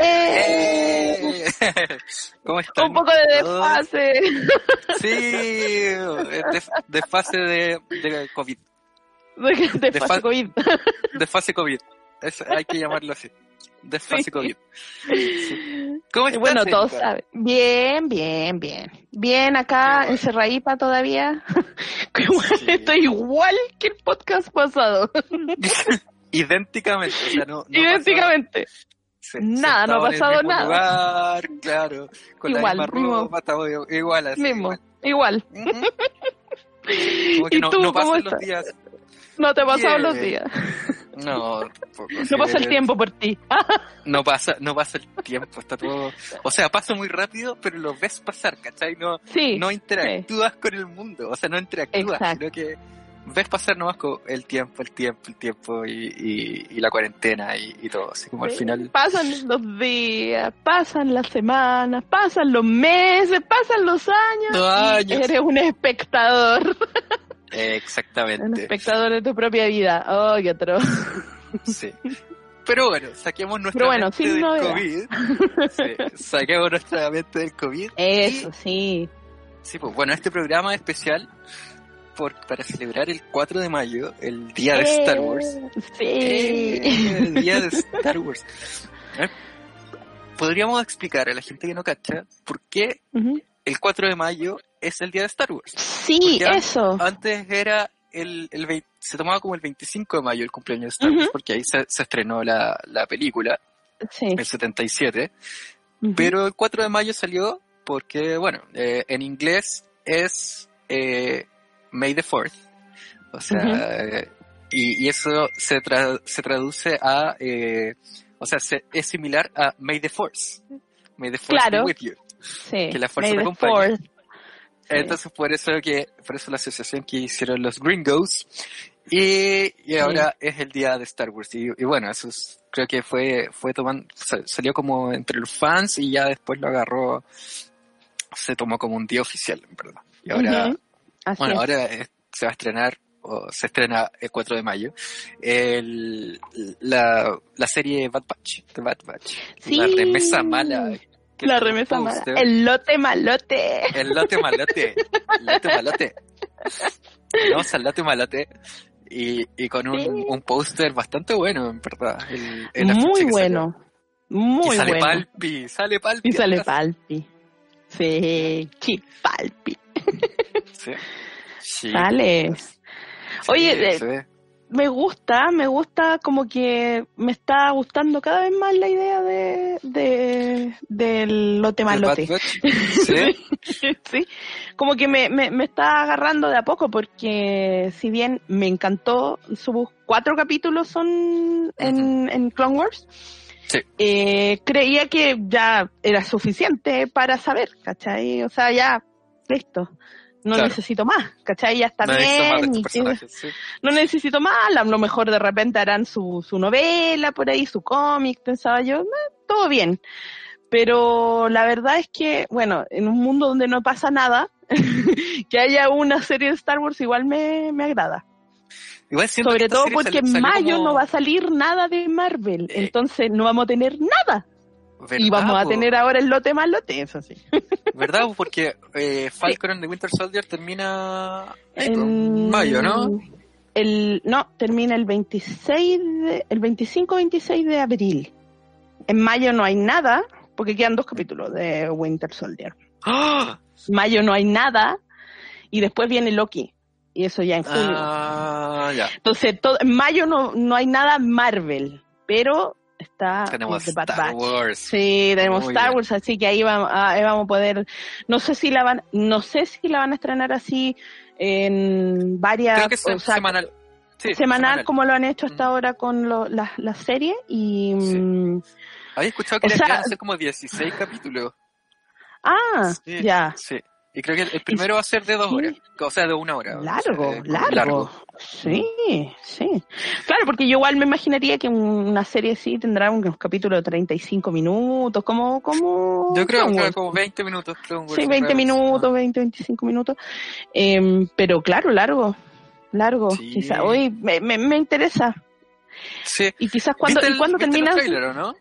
¡Eh! ¿Cómo están? Un poco de desfase. Sí, desfase de, de COVID. Desfase Desfa- COVID. Desfase COVID. Es- hay que llamarlo así. Desfase Sí. COVID. Sí. ¿Cómo estás? Bueno, todos saben. Bien, bien, bien. Bien acá, bueno. encerradipa todavía. Que igual Sí. Estoy igual que el podcast pasado. Idénticamente. O sea, no, no Idénticamente. pasó- se- Nada, no ha sentado en el pasado mismo nada. lugar, claro. Con Igual, la misma mismo. ropa, estamos igual así. Mismo. igual. Igual. Ujú. Como que ¿Y no, tú no pasan los días. No te Bien. los días. No, No pasa el tiempo por ti. No pasa, no pasa el tiempo, está todo, o sea, pasa muy rápido, pero lo ves pasar, ¿cachai? No, Sí. no interactúas con el mundo, o sea, no interactúas, Exacto. sino que ves pasar nomás el tiempo, el tiempo, el tiempo y, y, y la cuarentena y, y todo, así como al final. Pasan los días, pasan las semanas, pasan los meses, pasan los años. Los y años. Eres un espectador. Un exactamente, espectador de tu propia vida. Oh, qué atroz. sí. Pero bueno, saquemos nuestra bueno, mente del novedad. COVID. Sí, saquemos nuestra mente del COVID. Eso, sí. Sí, pues bueno, este programa es especial por, para celebrar el 4 de mayo, el día de Star Wars. Eh, Sí. el día de Star Wars. Eh, Podríamos explicar a la gente que no cacha por qué el 4 de mayo es el día de Star Wars. Sí, Porque eso. Antes era el, el 20 se tomaba como el 25 de mayo el cumpleaños de Star Wars, porque ahí se, se estrenó la, la película, Sí. el 77. Ujú. Pero el 4 de mayo salió porque, bueno, eh, en inglés es eh, May the 4th. O sea, Ujú. eh, y, y eso se, tra- se traduce a, eh, o sea, se- es similar a May the Force. May the Force Claro. be with you. Sí. que la fuerza May te acompañe. fourth. Sí. Entonces, por eso que, por eso la asociación que hicieron los Gringos. Y, y ahora es el día de Star Wars. Y, y bueno, eso es- creo que fue, fue tomando, sa- salió como entre los fans y ya después lo agarró, se tomó como un día oficial, en verdad. Y ahora, Ujú. Así bueno, es. ahora es- se va a estrenar, o se estrena el 4 de mayo, el, la, la serie Bad Batch, The Bad Batch. Sí. La remesa mala. La remesa mala. El lote malote. El lote malote. El lote malote. Vamos al lote malote. Y, y con un, Sí. un póster bastante bueno, en verdad. El, el afiche Muy bueno. salió. Muy y sale bueno. Palpi, sale Palpi. Y sale atrás. Palpi. Sí, sí, Palpi. Sí. Sí, Sale. sí, Oye, sí. Me gusta, me gusta como que me está gustando cada vez más la idea de, de del lote ¿El Bad malote. Sí. sí, como que me, me, me está agarrando de a poco porque si bien me encantó, sus cuatro capítulos son en, en Clone Wars, Sí. eh, creía que ya era suficiente para saber, ¿cachai? O sea, ya, listo. No Claro. necesito más, ¿cachai? Ya está No necesito bien. y- personajes, sí. no necesito más, a lo mejor de repente harán su, su novela por ahí, su cómic, pensaba yo, "Eh, todo bien. Pero la verdad es que, bueno, en un mundo donde no pasa nada, que haya una serie de Star Wars igual me, me agrada. Igual Sobre todo porque en mayo como- no va a salir nada de Marvel, Eh. entonces no vamos a tener nada. Y ¿Verdad, vamos a tener ahora el lote más lote, eso sí. ¿Verdad? Porque eh, Falcon and the Winter Soldier termina en mayo, ¿no? El, no, termina el 26 de, el 25-26 de abril. En mayo no hay nada, porque quedan dos capítulos de Winter Soldier. ¡Ah! Mayo no hay nada, y después viene Loki. Y eso ya en junio. Ah, ya. Entonces, todo, en mayo no, no hay nada Marvel, pero está Tenemos The Bad Star Batch. Wars. Sí, tenemos Muy Star bien. Wars, así que ahí vamos, ahí vamos a poder, no sé si la van, no sé si la van a estrenar así en varias, Creo que es o sea, semanal. Sí, semanal, como lo han hecho hasta ahora con lo, las las series y Sí. mm, Había escuchado que O sea- hacer como 16 capítulos. Ah, Sí, ya. Sí. Y creo que el primero va a ser de dos horas. O sea, de una hora. Largo, O sea, de- largo. Sí, sí. Claro, porque yo igual me imaginaría que una serie así tendrá unos capítulos de 35 minutos, como, como Yo creo como 20 minutos. Sí, 20 Rebels, minutos, 20, 25 minutos. Em, pero claro, largo, largo. Sí. Quizá, hoy me, me, me interesa. Sí. Y quizás cuando, ¿Viste y cuando viste termina... los trailers, o no?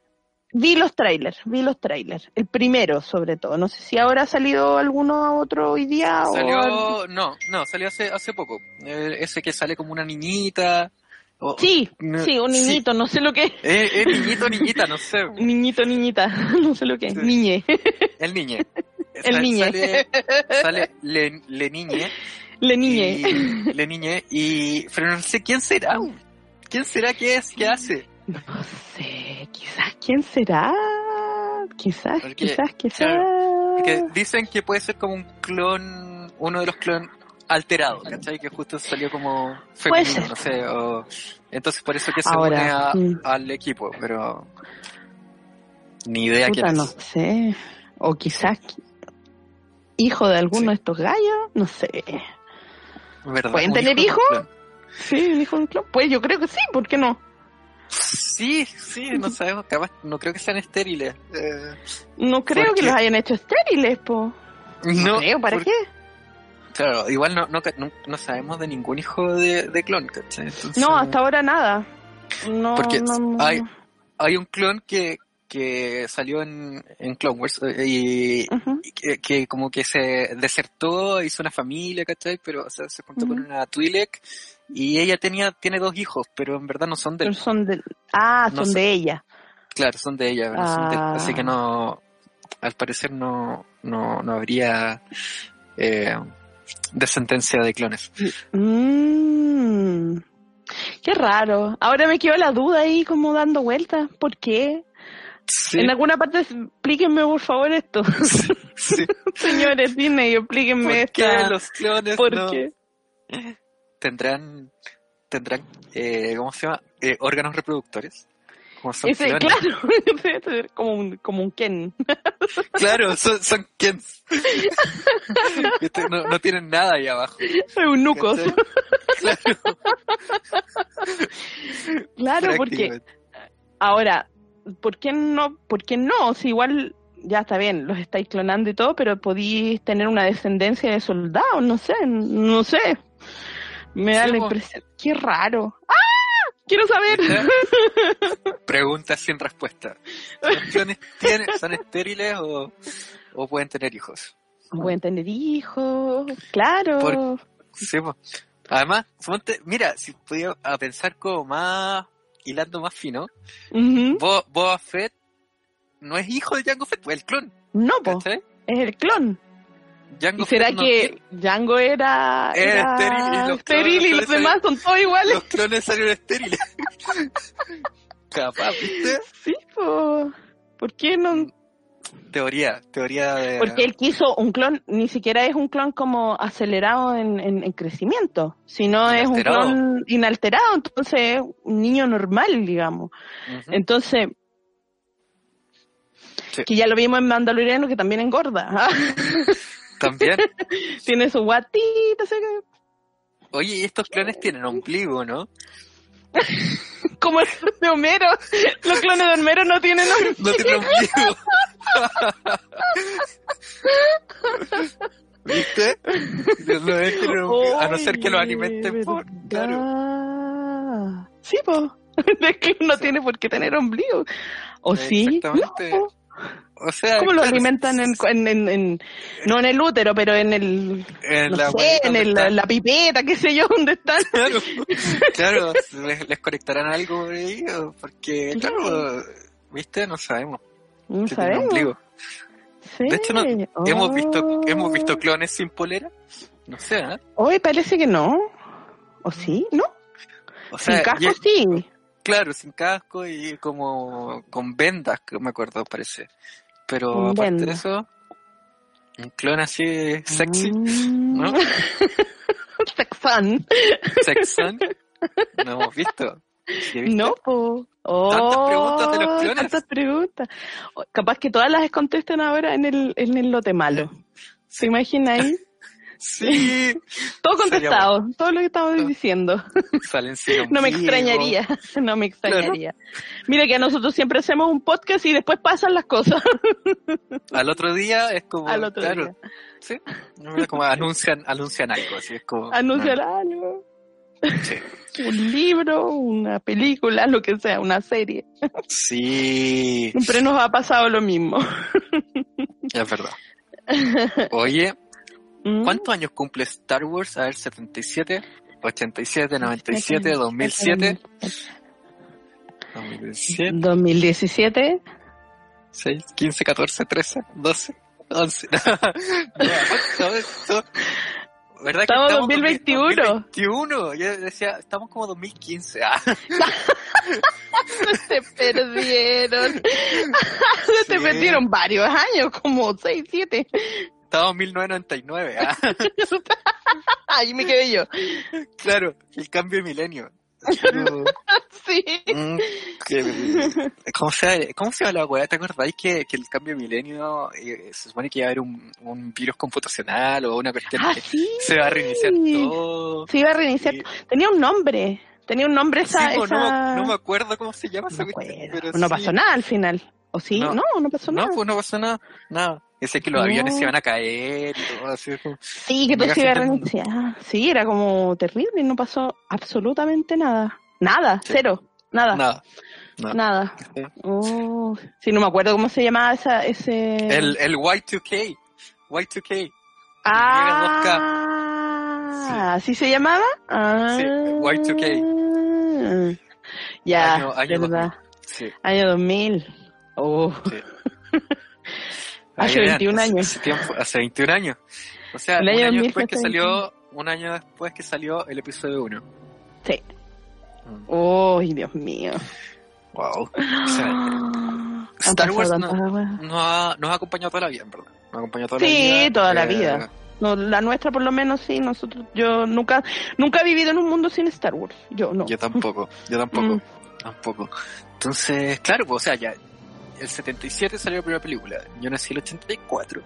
Vi los trailers, vi los trailers. El primero, sobre todo. No sé si ahora ha salido alguno otro hoy día o... Salió, no, no, salió hace, hace poco. Eh, ese que sale como una niñita. o- Sí, no, sí, un niñito, no sé lo que es. Eh, eh, niñito, niñita, no sé. Niñito, niñita, no sé lo que es. Sí. Niñe, El niñe. el niñe. Sale, sale le, le niñe. Le niñe. Y, le niñe. Y, pero no sé quién será. ¿Quién será que es? ¿Qué hace? No sé, quizás quién será. Quizás, Porque, quizás, quizás. Que dicen que puede ser como un clon, uno de los clones alterados, ¿cachai? Que justo salió como femenino, no sé. O, entonces por eso que se Ahora, une a- al equipo, pero ni idea Puta, quién no sé. O quizás hijo de alguno Sí. de estos gallos, no sé. ¿Verdad? ¿Pueden tener hijo clon. Sí, un hijo de un clon. Pues yo creo que sí, ¿por qué no? Sí, sí, no sabemos, capaz, no creo que sean estériles. Eh, No creo ¿Por que qué? los hayan hecho estériles, po. No, creo, ¿para por- qué? Claro, igual no, no, no, no sabemos de ningún hijo de, de clon, ¿cachai? Entonces, No, hasta ahora nada. No, Porque no, hay- Hay un clon que, que salió en, en Clone Wars eh, y, que, que como que se desertó, hizo una familia, ¿cachai? Pero o sea, se juntó con una Twi'lek y ella tenía tiene dos hijos, pero en verdad no son de Pero él. son de... Ah, No son de ella. Claro, son de ella, son de. Ah. así que no, al parecer no, no, no habría eh, descendencia de clones. Mm, qué raro. Ahora me quedó la duda ahí como dando vueltas. ¿Por qué? Sí, En alguna parte explíquenme por favor esto. sí. Señores Disney, explíquenme ¿Por qué esta. los clones ¿Por no qué? tendrán, tendrán, eh, ¿cómo se llama? Eh, órganos reproductores? Como son Ese, clones. claro, como un, como un Ken. Claro, son, son Kens. Viste, no, no tienen nada ahí abajo. Eunucos. ¿cachai? Claro, Claro, porque ahora, ¿por qué no? ¿Por qué no? Si igual ya está bien, los estáis clonando y todo, pero podéis tener una descendencia de soldados, no sé, no sé. Me da Sí, la impresión. Qué raro. ¡Ah! Quiero saber. Preguntas sin respuesta. ¿Los clones tienen, son estériles o, o pueden tener hijos? Pueden tener hijos, claro. Por- Sí. Además, mira, si pudiera pensar como más, hilando más fino, Ujú. Bo- Boba Fett no es hijo de Jango Fett, pues el clon, No, po, es el clon. Jango ¿Y será Fett no que Django era, Era era estéril y los estéril y los demás son todos iguales? los clones salieron estériles. Capaz, ¿viste? Sí, po. ¿Por qué no? Teoría, teoría de... Porque él quiso un clon, ni siquiera es un clon como acelerado en, en- en crecimiento, sino es un Inalterado. clon inalterado, entonces es un niño normal, digamos. Entonces, Sí. que ya lo vimos en Mandaloriano, que también engorda. ¿ah? También. Tiene su guatita, así que- Oye, y estos clones tienen ombligo, ¿no? como el de Homero. Los clones de Homero no tienen nombre. No tienen ombligo. ¿Viste? No a no ser que lo alimenten por... Claro. Sí, po. Es que no tiene por qué tener ombligo. ¿O sí? Exactamente. No. O sea, ¿Cómo lo alimentan en, en, en, en- no en el útero, pero en el, en no la sé, en el- la pipeta, qué sé yo, dónde están? Claro, claro, les, les conectarán algo ahí, porque, claro, viste, no sabemos. No sabemos. ombligo. Sí. De hecho, no, hemos visto, Oh. hemos visto clones sin polera, no sé, ¿eh? Hoy parece que no. ¿O sí? ¿No? O sea, Sin casco sí. claro, sin casco y como con vendas, que me acuerdo, parece. Pero aparte de vendas. eso, un clon así sexy, Mm. ¿no? Sexón. sexón, no hemos visto. No, po. Oh, Tantas preguntas de los clones. Tantas preguntas. O- Capaz que todas las contesten ahora en el, en el lote malo. ¿Se imagina ahí? Sí, Todo Sería contestado, todo lo que estamos diciendo. salen No me extrañaría, no me extrañaría. Mira que nosotros siempre hacemos un podcast y después pasan las cosas Al otro día es como, al otro claro, día. sí, como anuncian, anuncian algo, así es como. Anuncian algo, sí. un libro, una película, lo que sea, una serie. Sí, Siempre nos ha pasado lo mismo. es verdad. Oye, ¿Mm? ¿cuántos años cumple Star Wars? A ver, 77, 87, 97, 2007, 2007, 2017. 6, 15, 14, 13, 12, 11. No, todo esto. ¿Verdad que Estamos estamos 2021? 2021. Yo decía, estamos como 2015. Ah, Se perdieron. Se Sí. perdieron varios años, como 6, 7. estamos en 1999. Ah, Ahí me quedé yo. claro, el cambio de milenio. Sí. Mm, que- ¿Cómo se, ¿Cómo se la weá? ¿Te acordáis que, que el cambio de milenio eh, se supone que iba a haber un, un virus computacional o una cuestión Ah, que sí. se va a reiniciar todo? Se iba a reiniciar. Sí. Tenía un nombre. Tenía un nombre esa. Sí, pues, no, esa... me- no me acuerdo cómo se llama No esa cuestión. pero No sí. pasó nada al final. ¿O sí? No. No, no, pasó No, nada. pues no pasó nada. Nada. Decía que los No. aviones se iban a caer y todo así. Sí, que todo se iba a mundo. reiniciar. Sí, era como terrible y no pasó absolutamente nada. Nada, Sí. cero. Nada. Nada. No. Nada. Sí. Oh, sí, no me acuerdo cómo se llamaba esa, ese... El, el Y2K. Y2K. Ah, ¿así se llamaba? Ah, Sí, Y2K. Ya, Año- año verdad. Sí. Año 2000. Oh, sí. Hace Ahí vean, 21 hace- años. Hace, tiempo, hace 21 años. O sea, El un año año 2000 después que salió, un año después que salió el episodio 1. sí. Mm. Oh, Dios mío. Wow. O sea, Han Star Wars tantas no- nos ha, nos ha acompañado toda la vida, en verdad. Nos ha acompañado toda la Sí, vida. toda la Eh, vida. No, la nuestra por lo menos sí, nosotros, yo nunca, nunca he vivido en un mundo sin Star Wars. Yo no. Yo tampoco, yo tampoco, Mm. tampoco. Entonces, claro, pues, o sea, ya, el 77 salió la primera película, yo nací el 84,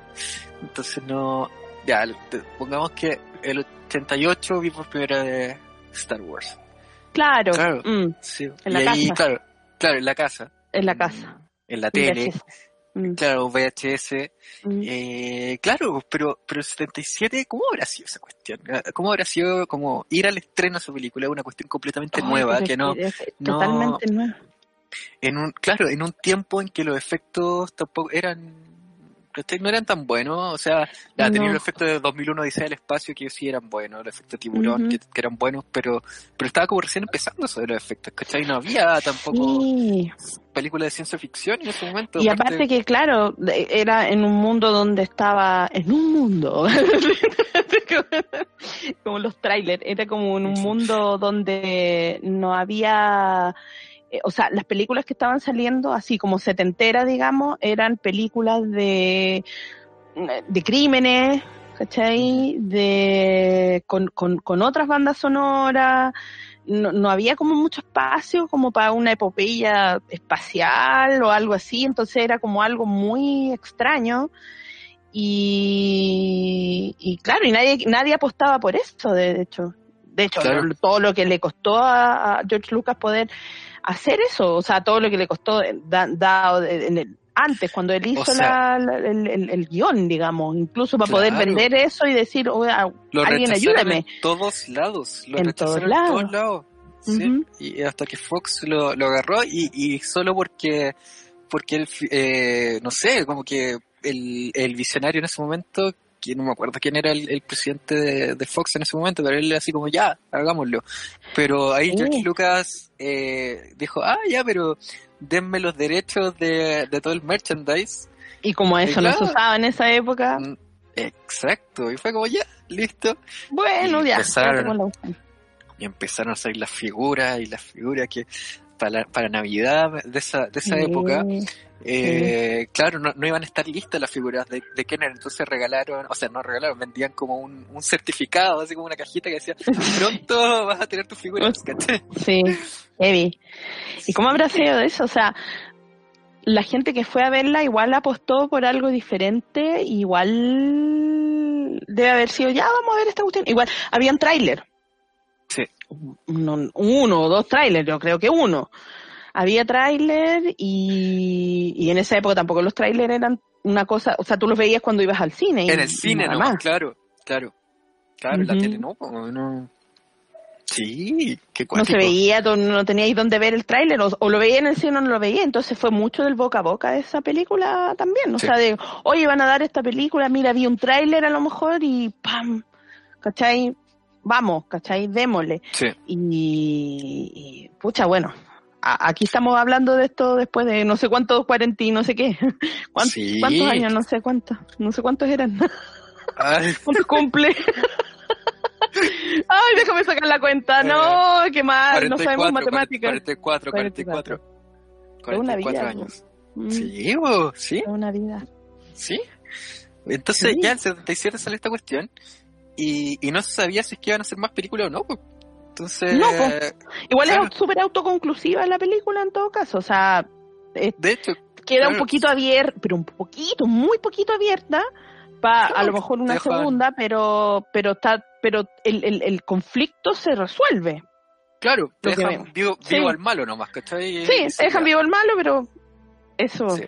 entonces no, ya, pongamos que el 88 vi por primera vez Star Wars. Claro, Claro. mm, Sí. En y la ahí, casa. claro, claro, en la casa. en la casa. En la tele. Mm, claro, VHS. mm. Eh, claro, pero, pero el 77, ¿cómo habrá sido esa cuestión? ¿Cómo habrá sido como ir al estreno de su película? Una cuestión completamente nueva, que no, es no- Totalmente nueva. En un, claro, en un tiempo en que los efectos tampoco eran, no eran tan buenos, o sea, ya No. tenía los efectos de 2001 Odisea del Espacio que sí eran buenos, los efectos de tiburón que, que eran buenos, pero, pero estaba como recién empezando eso de los efectos, ¿cachai? No había tampoco Sí. películas de ciencia ficción en ese momento. Y aparte que, claro, era en un mundo donde estaba, en un mundo, como los trailers, era como en un mundo donde no había, eh, o sea, las películas que estaban saliendo, así como setenteras, digamos, eran películas de, de crímenes, ¿cachai? De, con, con, con otras bandas sonoras, no, no había como mucho espacio como para una epopeya espacial o algo así, entonces era como algo muy extraño y, y claro, y nadie, nadie apostaba por eso, de hecho. De hecho, Claro. todo lo que le costó a, George Lucas poder hacer eso, o sea, todo lo que le costó eh, da- dado en el- antes, cuando él hizo sea- la- la- el, el- el guion, digamos, incluso para poder vender eso y decir, oiga, Lo alguien ayúdame. en todos lados. Lo En todos en todos lados. Sí. Y hasta que Fox lo, lo agarró y, y solo porque, porque él, eh, no sé, como que el, el visionario en ese momento, que no me acuerdo quién era el, el presidente de, de Fox en ese momento, pero él era así como, ya, hagámoslo. Pero ahí Sí. George Lucas eh, dijo, ah, ya, pero denme los derechos de, de todo el merchandise. Y como eso no se usaba en esa época, Mm, Exacto. Y fue como, ya, listo. bueno, Y ya. empezaron. ya y empezaron a salir las figuras y las figuras que para, para Navidad de esa, de esa Sí, época, sí. eh, claro, no, no iban a estar listas las figuras de, de Kenner, entonces regalaron, o sea, no regalaron, vendían como un, un certificado, así como una cajita que decía, pronto vas a tener tus figuras, ¿cachai? Sí, heavy. ¿Y cómo habrá sido eso? O sea, la gente que fue a verla igual apostó por algo diferente, igual debe haber sido, ya vamos a ver esta cuestión. Igual, había un tráiler. Uno, o dos trailers, yo creo que uno. Había tráiler y, y en esa época tampoco los trailers eran una cosa, o sea, tú los veías cuando ibas al cine. y- En el y cine nada nomás, más. claro, claro. Claro, en la tele no, no. Sí, qué no se veía, no teníais dónde ver el tráiler, o, o lo veía en el cine o no lo veía, entonces fue mucho del boca a boca de esa película también, o Sí. sea, de, oye, van a dar esta película, mira, vi un tráiler a lo mejor y ¡pam! ¿Cachai? Vamos, ¿cachai? Démosle. Sí, Y, y, pucha, bueno, a- aquí estamos hablando de esto después de no sé cuántos, cuarenta y no sé qué. ¿Cuántos, Sí. cuántos años? No sé cuántos, no sé cuántos eran. Ay, ¿Cuántos cumple? Ay, déjame sacar la cuenta. No, qué mal, no sabemos 44, matemáticas. 44, 44. Es una 44 vida, años. Mm, Sí, bo, sí, una vida. sí. Entonces Sí. ya en el 77 sale esta cuestión y, y no se sabía si es que iban a hacer más películas o no. po. Entonces, No, po. Igual Claro. es súper autoconclusiva la película en todo caso. O sea, de hecho, queda un poquito abierta, pero un poquito, muy poquito abierta, para a lo mejor una segunda, pero pero está pero el, el, el conflicto se resuelve. claro, te dejan vivo, Sí. vivo al malo nomás, ¿cachai? Sí, dejan vivo el malo, pero eso. Sí.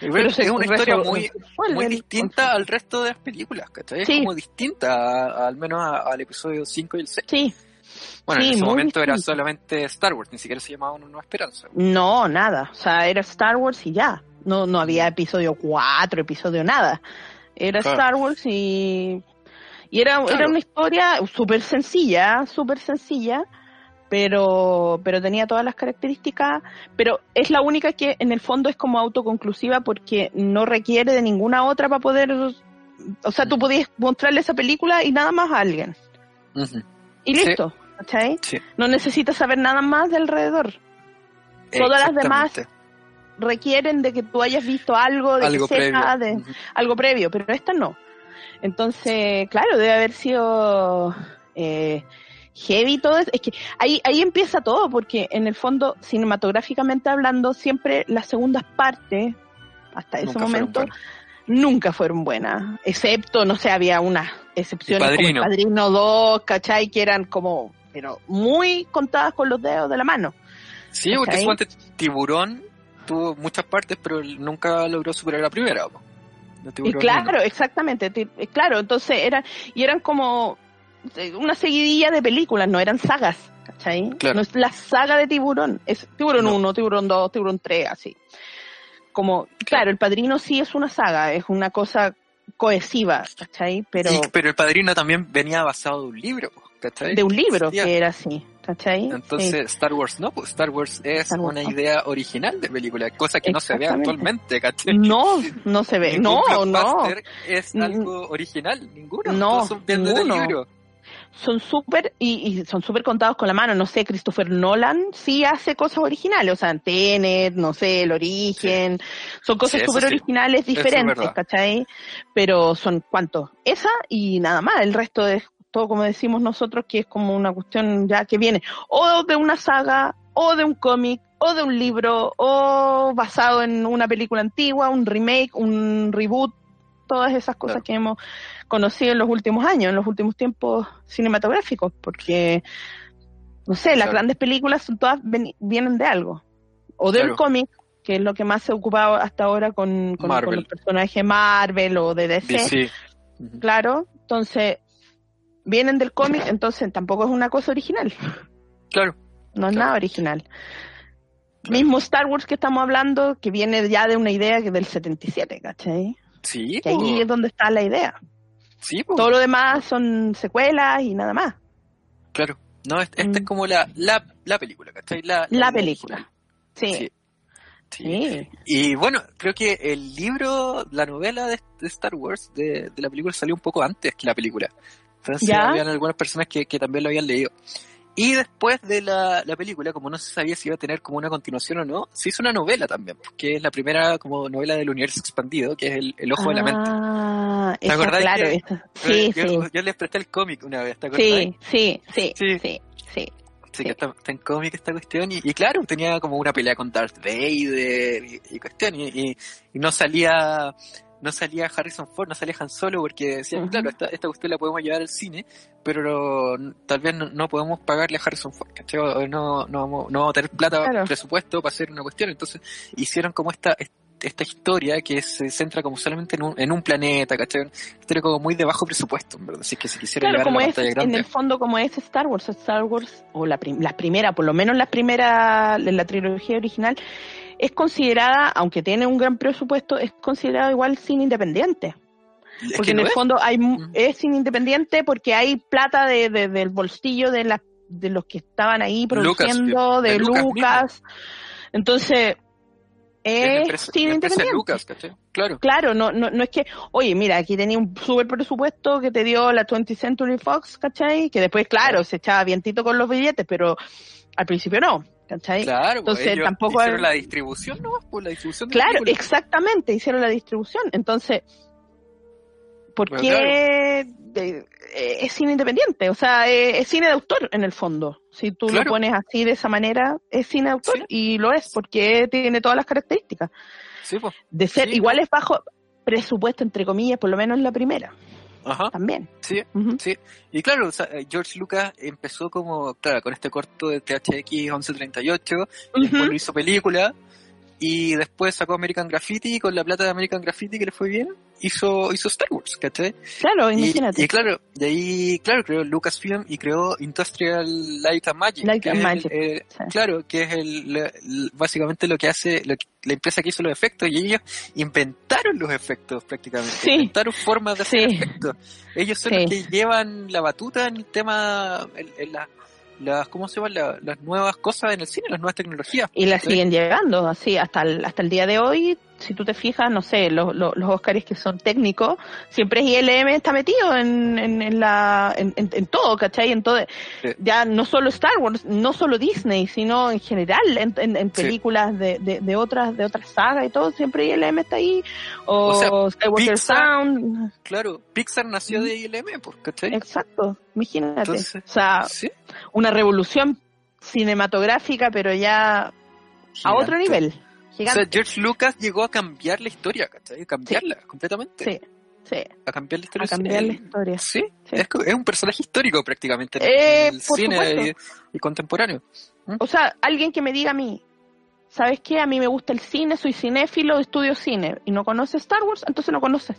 Pero es una historia muy, muy el distinta al resto de las películas, ¿cachai? Sí. Es como distinta, a- al menos a- al episodio 5 y el 6. Sí, Bueno, Sí, en ese momento era solamente Star Wars, ni siquiera se llamaba Una Nueva Esperanza. no, nada. O sea, era Star Wars y ya. No, no había episodio 4, episodio nada. Era Claro. Star Wars y, y era, Claro. era una historia súper sencilla, súper sencilla, pero, pero tenía todas las características, pero es la única que en el fondo es como autoconclusiva porque no requiere de ninguna otra para poder, o sea, tú podías mostrarle esa película y nada más a alguien. Y Sí. listo, ¿cachai? Sí. No necesitas saber nada más de alrededor. Todas las demás requieren de que tú hayas visto algo, de Algo que sepas previo. de algo previo, pero esta no. Entonces, claro, debe haber sido eh, heavy todo eso. Es que ahí, ahí empieza todo, porque en el fondo, cinematográficamente hablando, siempre las segundas partes, hasta ese Nunca momento, nunca fueron buenas. Excepto, no sé, había unas excepciones Padrino. como el Padrino 2, ¿cachai? Que eran como, pero muy contadas con los dedos de la mano. Sí, porque ¿cachai? suponte Tiburón tuvo muchas partes, pero nunca logró superar la primera. Y claro, uno. exactamente, claro, entonces eran, y eran como una seguidilla de películas, no eran sagas, ¿cachai? Claro. No es la saga de Tiburón, es Tiburón No. 1, Tiburón 2, Tiburón 3, así. Como, claro, el Padrino sí es una saga, es una cosa cohesiva, ¿cachai? Pero Y- pero el padrino también venía basado de un libro, ¿cachai? de un libro que era así, ¿cachai? Entonces, Sí. Star Wars no, pues Star Wars es Star Wars una no. idea original de película, cosa que no se ve actualmente, ¿cachai? No, no se ve, Ningún no, no. es algo original, ninguno. No, son libro. Son súper y, y son súper contados con la mano. No sé, Christopher Nolan sí hace cosas originales, o sea, Tenet, no sé, El Origen, son cosas súper sí. originales, es diferentes, verdad. ¿cachai? Pero son cuántos, esa y nada más, el resto es todo como decimos nosotros, que es como una cuestión ya que viene o de una saga, o de un cómic, o de un libro, o basado en una película antigua, un remake, un reboot, todas esas cosas Claro. que hemos conocido en los últimos años, en los últimos tiempos cinematográficos, porque, no sé, las Claro. grandes películas son todas ven- vienen de algo, o de un Claro. cómic, que es lo que más se ha ocupado hasta ahora con, con- con los personajes Marvel o de DC, claro, entonces vienen del cómic, entonces tampoco es una cosa original, Claro. no es nada original. Mismo Star Wars que estamos hablando, que viene ya de una idea que del 77, ¿cachai? Sí, Que ahí es donde está la idea. sí, po. Todo lo demás son secuelas y nada más. claro. No, es- esta Mm. es como la, la, la película, ¿cachai? La, La película. Sí. Sí. Sí. Sí. Y bueno, creo que el libro, la novela de, Star Wars, de, de la película, salió un poco antes que la película. Entonces ¿Ya? habían algunas personas que, que también lo habían leído. Y después de la, la, película, como no se sabía si iba a tener como una continuación o no, se hizo una novela también, que es la primera como novela del universo expandido, que es El, el Ojo ah, de la Mente. Ah, ¿Te acordás? Claro, que, sí, yo, sí. yo, les presté el cómic una vez, ¿te acordás? Sí, sí, sí, sí, sí. sí. Sí, que está, está, en cómic esta cuestión. Y, y, claro, tenía como una pelea con Darth Vader y, y cuestión. Y, y, no salía no salía Harrison Ford, no salía Han Solo porque decían, uh -huh. claro, esta, esta cuestión la podemos llevar al cine, pero tal vez no, no podemos pagarle a Harrison Ford, ¿cachai? No, no, vamos, no vamos a tener plata, claro. presupuesto para hacer una cuestión. Entonces hicieron como esta, esta historia que se centra como solamente en un, en un planeta, ¿cachai? Una historia como muy de bajo presupuesto, ¿verdad? Así que si quisiera claro, llevar como la es, grande. En el fondo, como es Star Wars, Star Wars, o la, prim la primera, por lo menos la primera, la trilogía original, es considerada, aunque tiene un gran presupuesto, es considerado igual cine independiente. Es Porque que en el es. fondo hay, Mm. es cine independiente porque hay plata de, de- del bolsillo de, de los que estaban ahí produciendo, de de, Lucas Lucas. Entonces, Es empresa- cine independiente. Lucas, ¿cachai? Claro. Claro, no, no, no es que, oye, mira, aquí tenía un super presupuesto que te dio la 20th Century Fox, ¿cachai? Que después, claro, Claro. se echaba vientito con los billetes, pero al principio no, ¿cachai? Claro, pues, Entonces, ellos tampoco hicieron la distribución, ¿no? Pues la distribución de Claro, exactamente, hicieron la distribución. Entonces, ¿por Bueno, qué eh, es cine independiente? O sea, eh, es, cine de autor en el fondo. Si tú Claro. lo pones así de esa manera, es cine de autor Sí. y lo es porque tiene todas las características Sí, pues. de ser Sí, igual es bajo presupuesto entre comillas, por lo menos en la primera Ajá. también. Sí, sí. Y claro, o sea, eh, George Lucas empezó como, claro, con este corto de THX 1138, después Ujú. lo hizo película, y después sacó American Graffiti, con la plata de American Graffiti que le fue bien, hizo, hizo Star Wars, ¿cachai? Claro, imagínate. y claro, de ahí, claro, creó Lucasfilm y creó Industrial Light and Magic. Light and el- Magic, eh, sí. Claro, que es el, básicamente lo que hace lo que- la empresa que hizo los efectos y ellos inventaron los efectos prácticamente. Sí. Inventaron formas de hacer Sí. efectos. Ellos son los que llevan la batuta en el tema, en, en la- las, ¿cómo se llaman? La- las nuevas cosas en el cine, las nuevas tecnologías. Y la ¿cachai? siguen llegando así hasta el, hasta el día de hoy. Si tú te fijas, no sé, los, los, los Oscars que son técnicos, siempre es ILM está metido en, en, en la, en, todo, ¿cachai? En todo, Sí. ya no solo Star Wars, no solo Disney, sino en general, en, Sí. películas de, de, de otras, de otras sagas y todo, siempre ILM está ahí. O, O sea, Skywalker Pixar- Sound. Claro, Pixar nació de ILM, pues, ¿cachai? Exacto, imagínate. Entonces, o sea, Sí. una revolución cinematográfica, pero ya a otro Gigante. O sea, George Lucas llegó a cambiar la historia, ¿cachai? Cambiarla completamente. Sí, sí, A cambiar la historia. a cambiar la historia. Sí, Sí. Es, un personaje histórico prácticamente en Eh, el por cine y, y contemporáneo. O sea, alguien que me diga a mí, ¿sabes qué? A mí me gusta el cine, soy cinéfilo, estudio cine y no conoce Star Wars, entonces no conoces.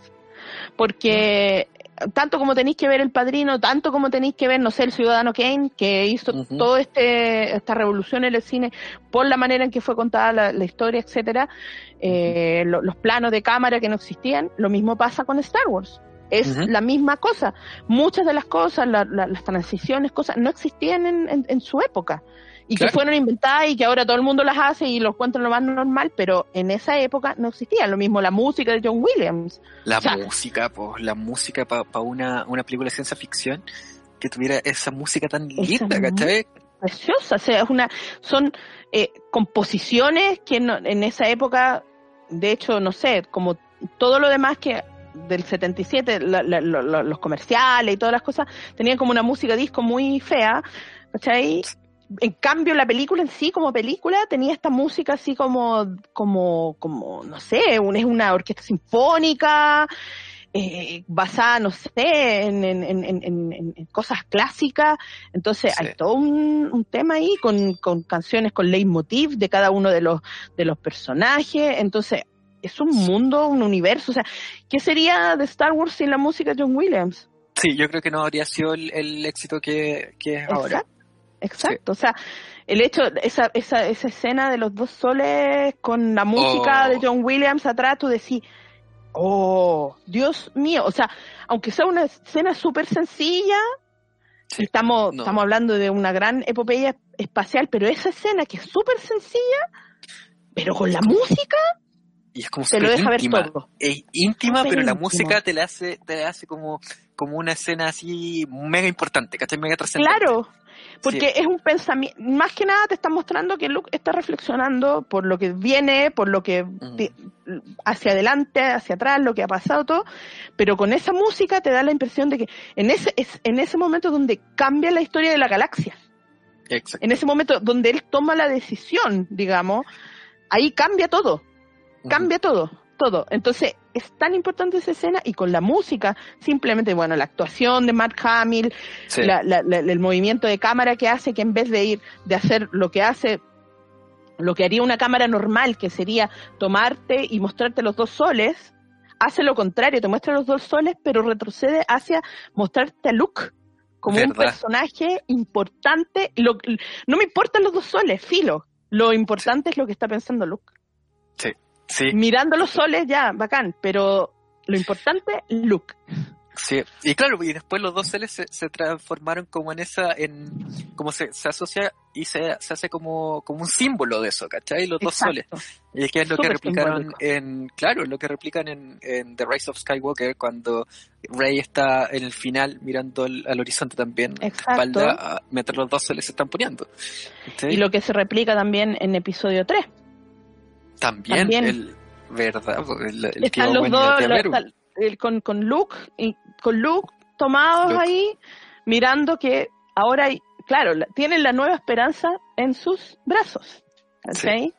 Porque tanto como tenéis que ver El Padrino, tanto como tenéis que ver, no sé, El Ciudadano Kane, que hizo Ujú. toda este, esta revolución en el cine por la manera en que fue contada la, la historia, etcétera, eh, lo- los planos de cámara que no existían, lo mismo pasa con Star Wars. Es la misma cosa. Muchas de las cosas, la- la- las transiciones, cosas, no existían en, en- en su época. Y Claro. que fueron inventadas y que ahora todo el mundo las hace y lo encuentran lo más normal, pero en esa época no existía. Lo mismo la música de John Williams. La O sea- música, pues, la música para una, una película de ciencia ficción que tuviera esa música tan linda, ¿cachai? preciosa, o sea, es una, son eh, composiciones que no- en esa época, de hecho, no sé, como todo lo demás que del 77, la- la- lo- los comerciales y todas las cosas, tenían como una música disco muy fea, ¿cachai? En cambio, la película en sí, como película, tenía esta música así como, como, como, no sé, un- es una orquesta sinfónica, eh, basada, no sé, en, en, en, en- cosas clásicas. Entonces Sí. hay todo un, un tema ahí con, con canciones con leitmotiv de cada uno de los, de los personajes. Entonces es un mundo, un universo. O sea, ¿qué sería de Star Wars sin la música de John Williams? Sí, yo creo que no habría sido el, el éxito que, que es ahora. Exacto. O sea, el hecho, esa, esa, esa escena de los dos soles con la música Oh. de John Williams atrás, tú decís, oh, Dios mío. O sea, aunque sea una escena súper sencilla, Sí. estamos, No. estamos hablando de una gran epopeya espacial, pero esa escena que es súper sencilla, pero con la música, Y es como te lo deja ver todo. Es íntima, pero la música te la hace, te la hace como, como una escena así mega importante, ¿cachai? Mega trascendente. Claro, Porque es un pensamiento, más que nada te está mostrando que Luke está reflexionando por lo que viene, por lo que hacia adelante, hacia atrás, lo que ha pasado todo, pero con esa música te da la impresión de que en ese, es en ese momento donde cambia la historia de la galaxia. En ese momento donde él toma la decisión, digamos, ahí cambia todo, cambia todo, todo. Entonces, es tan importante esa escena y con la música, simplemente, bueno, la actuación de Mark Hamill, el movimiento de cámara que hace, que en vez de ir, de hacer lo que hace, lo que haría una cámara normal, que sería tomarte y mostrarte los dos soles, hace lo contrario, te muestra los dos soles, pero retrocede hacia mostrarte a Luke como un personaje importante. no me importan los dos soles, filo. Lo importante es lo que está pensando Luke. Sí. Mirando los soles ya, bacán, pero lo importante, Luke. Sí, y claro, y después los dos soles se, transformaron como en esa, en, como se, se asocia y se, se, hace como, como un símbolo de eso, ¿cachai? Los dos soles. Y es que es lo que replicaron en, claro, lo que replican en, en, The Rise of Skywalker cuando Rey está en el final mirando al horizonte también, espalda, mientras los dos soles se están poniendo. Y lo que se replica también en episodio 3. También, el, verdad, el, el Están los dos, con, con Luke, y, con Luke tomados ahí, mirando que ahora, hay, claro, tienen la nueva esperanza en sus brazos. ¿okay?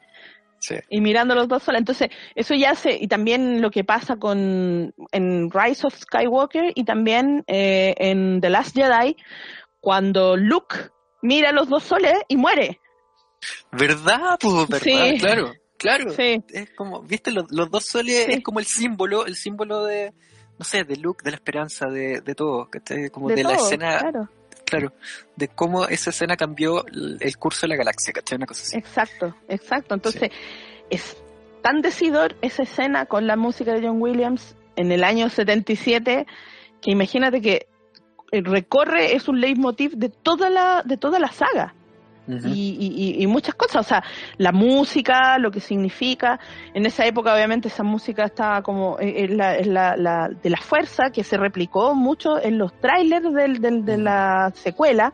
Sí. Y mirando los dos solos. Entonces, eso ya se, y también lo que pasa con, en Rise of Skywalker y también eh, en The Last Jedi, cuando Luke mira los dos soles y muere. ¿Verdad? Pues, ¿verdad? Claro. Claro, es como, viste, los, dos soles es como el símbolo, el símbolo de, no sé, de Luke, de la esperanza, de, de todo, como de, la escena, claro. de cómo esa escena cambió el, curso de la galaxia, ¿cachai? Una cosa así. Exacto, exacto. Entonces, es tan decidor esa escena con la música de John Williams en el año 77 que imagínate que recorre, es un leitmotiv de toda la, de toda la saga y, muchas cosas, o sea, la música, lo que significa. En esa época, obviamente, esa música estaba como eh, es la, de la fuerza que se replicó mucho en los trailers del, de la secuela.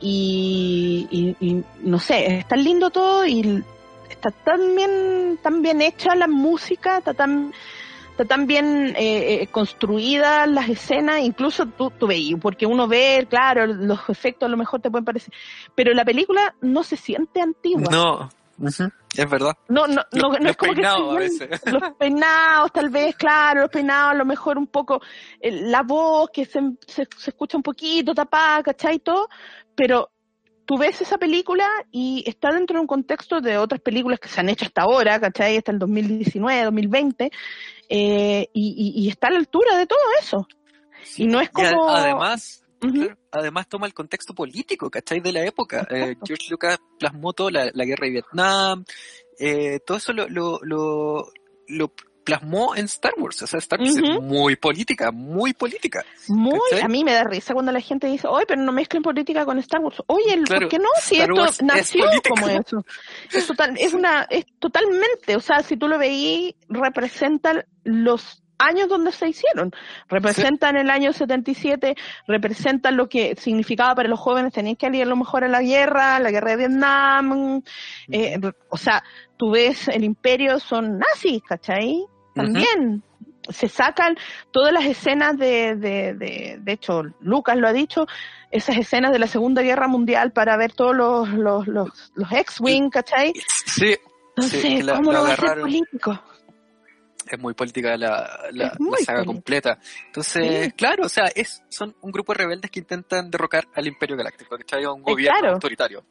Y, no sé, es tan lindo todo y está tan bien, tan bien hecha la música, está tan está tan bien eh, eh, construida las escenas, incluso tú, tú veis, porque uno ve, claro, los efectos a lo mejor te pueden parecer, pero la película no se siente antigua. No, es verdad. No, no, no, no es como peinados que los peinados, tal vez, claro, los peinados, a lo mejor un poco eh, la voz que se, se, escucha un poquito tapada, ¿cachai? Todo, pero tú ves esa película y está dentro de un contexto de otras películas que se han hecho hasta ahora, ¿cachai? Hasta el 2019, 2020, eh, y, está a la altura de todo eso. y no es como... además, además toma el contexto político, ¿cachai? De la época. Eh, George Lucas plasmó toda la, guerra de Vietnam, eh, todo eso lo, lo, lo, lo plasmó en Star Wars. O sea, Star Wars es muy política, muy política. Muy, a mí me da risa cuando la gente dice, oye, pero no mezclen política con Star Wars. Oye, ¿por qué no? Si esto nació como eso. Es, total, es, una, es totalmente, o sea, si tú lo veís, representa los años donde se hicieron. Representan el año 77, representan lo que significaba para los jóvenes, tenían que ir a lo mejor a la guerra, la guerra de Vietnam. Eh, o sea, tú ves el imperio, son nazis, ¿cachai? También. Se sacan todas las escenas de, de, de, de hecho, Lucas lo ha dicho, esas escenas de la Segunda Guerra Mundial para ver todos los, los, los, los X-Wing, ¿cachai? Sí. Entonces, ¿cómo lo va a hacer político? es muy política la, la, saga completa. Entonces, claro, o sea, es, son un grupo de rebeldes que intentan derrocar al Imperio Galáctico, que está un eh, gobierno autoritario.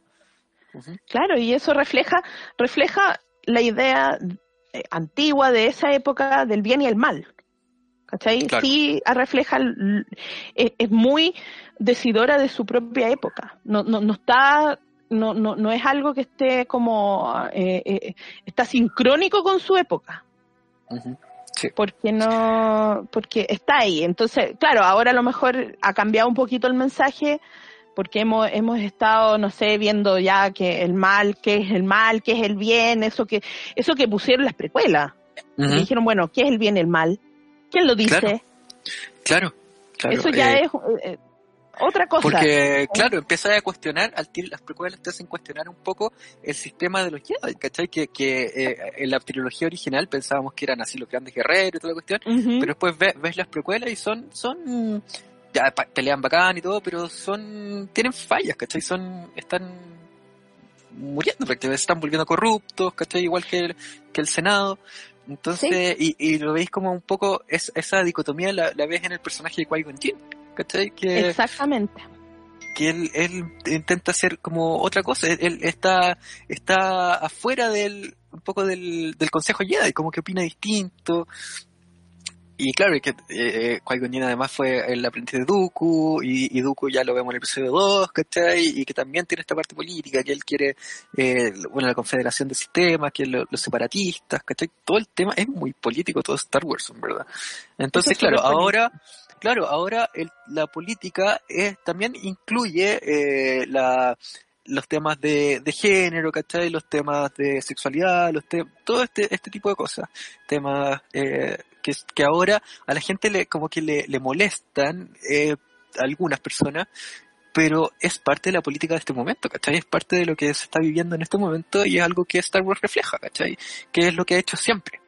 Claro, y eso refleja, refleja la idea antigua de esa época del bien y el mal. ¿Cachai? Sí refleja, es, muy decidora de su propia época. No, no, no está, no, no, no es algo que esté como, eh, eh, está sincrónico con su época. Porque no, porque está ahí. Entonces, claro, ahora a lo mejor ha cambiado un poquito el mensaje porque hemos, hemos estado, no sé, viendo ya que el mal, qué es el mal, qué es el bien, eso que, eso que pusieron las precuelas. dijeron, bueno, ¿qué es el bien y el mal? ¿Quién lo dice? Claro, claro. eso ya eh, es, eh, otra cosa. Porque, claro, empieza a cuestionar, al tiro, las precuelas te hacen cuestionar un poco el sistema de los Jedi, ¿cachai? Que, que eh, en la trilogía original pensábamos que eran así los grandes guerreros y toda la cuestión, pero después ves, ves las precuelas y son, son, ya pelean bacán y todo, pero son, tienen fallas, ¿cachai? Son, están muriendo prácticamente, se están volviendo corruptos, ¿cachai? Igual que el, que el Senado. Entonces, y, y lo veis como un poco, es, esa dicotomía la, la ves en el personaje de Qui-Gon ¿cachai? Que, Exactamente. que él, él intenta hacer como otra cosa, él, él está, está afuera del, un poco del, del Consejo Jedi, como que opina distinto. Y claro, y que eh, Jinn además fue el aprendiz de Dooku, y, y Dooku ya lo vemos en el episodio 2, ¿cachai? Y que también tiene esta parte política, que él quiere, eh, bueno, la confederación de sistemas, que lo- los separatistas, ¿cachai? Todo el tema es muy político, todo Star Wars, en verdad. Entonces, claro, ahora, claro, ahora el- la política es, también incluye eh, la, los temas de, de género, ¿cachai? Los temas de sexualidad, los te- todo este, este tipo de cosas. Temas eh, que, que ahora a la gente le, como que le, le molestan eh, algunas personas, pero es parte de la política de este momento, ¿cachai? Es parte de lo que se está viviendo en este momento y es algo que Star Wars refleja, ¿cachai? Que es lo que ha hecho siempre.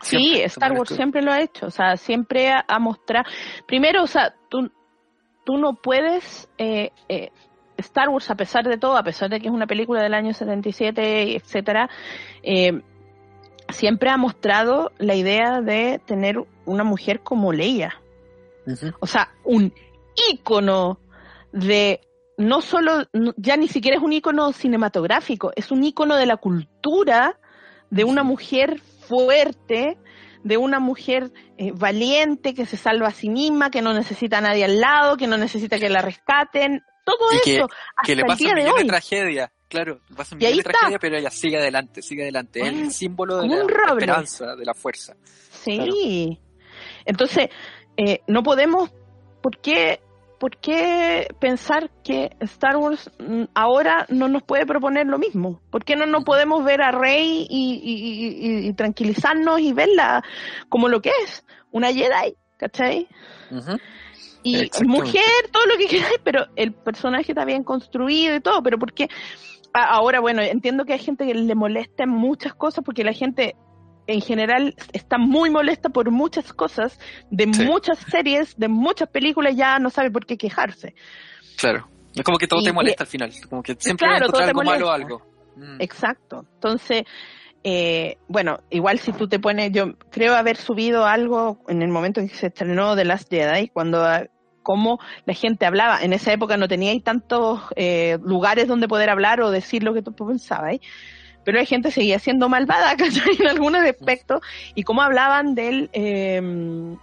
Sí, Star Wars siempre lo ha hecho, o sea, siempre ha, ha mostrado, primero, o sea, tú, tú no puedes, eh, eh, Star Wars, a pesar de todo, a pesar de que es una película del año 77, etcétera, eh, siempre ha mostrado la idea de tener una mujer como Leia, o sea, un ícono de no solo, ya ni siquiera es un ícono cinematográfico, es un ícono de la cultura de una mujer fuerte, de una mujer eh, valiente que se salva a sí misma, que no necesita a nadie al lado, que no necesita que la rescaten, todo Y que- eso que le hasta el pasa día de hoy. tragedias, claro, un Y ahí millón de está. tragedias, pero ella sigue adelante, sigue adelante, es el símbolo de la esperanza, de la fuerza. Sí. Entonces, eh, no podemos, ¿por qué, ¿por qué pensar que Star Wars mm, ahora no nos puede proponer lo mismo? ¿Por qué no nos podemos ver a Rey y, y- y- y tranquilizarnos y verla como lo que es? Una Jedi, ¿cachai? Y mujer, todo lo que queráis, pero el personaje está bien construido y todo, pero porque a- ahora, bueno, entiendo que hay gente que le molesta en muchas cosas, porque la gente en general está muy molesta por muchas cosas, de Sí. muchas series, de muchas películas, ya no sabe por qué quejarse. Claro, es como que todo Y- te molesta al final, como que siempre Claro, algo te malo o molesta. algo. Mm. Exacto. Entonces, eh, bueno, igual si tú te pones, yo creo haber subido algo en el momento en que se estrenó The Last Jedi, cuando como la gente hablaba, en esa época no tenía tantos eh, lugares donde poder hablar o decir lo que tú pensabas, pero la gente seguía siendo malvada. En algunos aspectos, y cómo hablaban del, eh,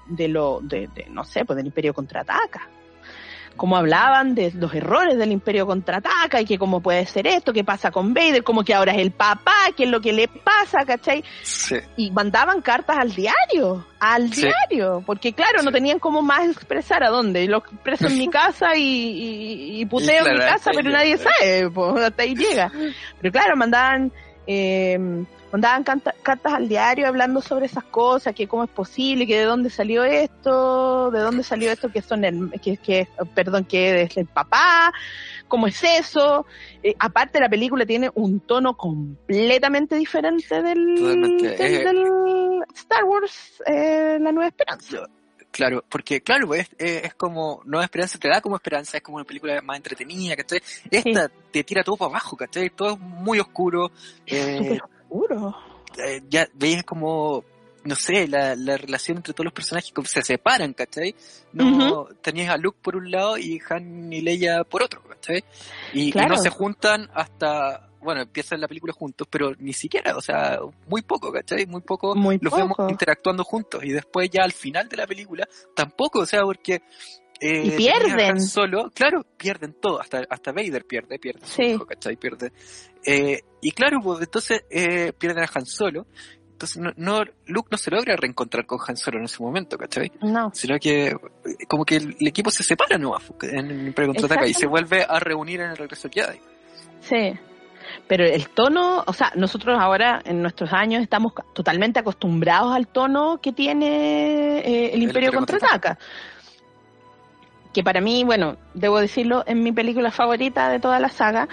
de lo, de, de, no sé, pues del Imperio Contraataca cómo hablaban de los errores del Imperio Contraataca y que cómo puede ser esto, qué pasa con Vader, como que ahora es el papá, qué es lo que le pasa, ¿cachai? Sí, Y mandaban cartas al diario, al Sí. diario, porque claro, no tenían cómo más expresar a dónde. Lo expreso en mi casa y, y, y puteo en mi casa, pero nadie sabe, pues hasta ahí llega. Pero claro, mandaban... Eh, mandaban cartas al diario hablando sobre esas cosas, que cómo es posible, que de dónde salió esto, de dónde salió esto, que son el, que, que, perdón, que es el papá, cómo es eso. Eh, aparte la película tiene un tono completamente diferente del, del, Eh, del Star Wars, eh, La Nueva Esperanza. claro, porque claro, pues, es, es como, es esperanza, te da como esperanza, es como una película más entretenida, ¿cachai? Esta te tira todo para abajo, ¿cachai? Todo es muy oscuro, eh, oscuro. eh, ya veis como, no sé, la, la relación entre todos los personajes como se separan, ¿cachai? No, tenías a Luke por un lado y Han y Leia por otro, ¿cachai? Y, no se juntan hasta, bueno, empiezan la película juntos, pero ni siquiera, o sea, muy poco, ¿cachai? Muy poco Muy los poco. vemos interactuando juntos y después ya al final de la película tampoco, o sea, porque... eh, Y pierden. Solo, claro, pierden todo, hasta, hasta Vader pierde, pierde Sí. hijo, ¿cachai? Pierde. Eh, y claro, pues entonces eh, pierden a Han Solo, entonces no, no, Luke no se logra reencontrar con Han Solo en ese momento, ¿cachai? No. Sino que como que el, el equipo se separa nomás en el Imperio Contraataca y se vuelve a reunir en el regreso Jedi. Sí. Pero el tono, o sea, nosotros ahora en nuestros años estamos totalmente acostumbrados al tono que tiene eh, el Imperio Imperio Contraataca. Que para mí, bueno, debo decirlo, es mi película favorita de toda la saga,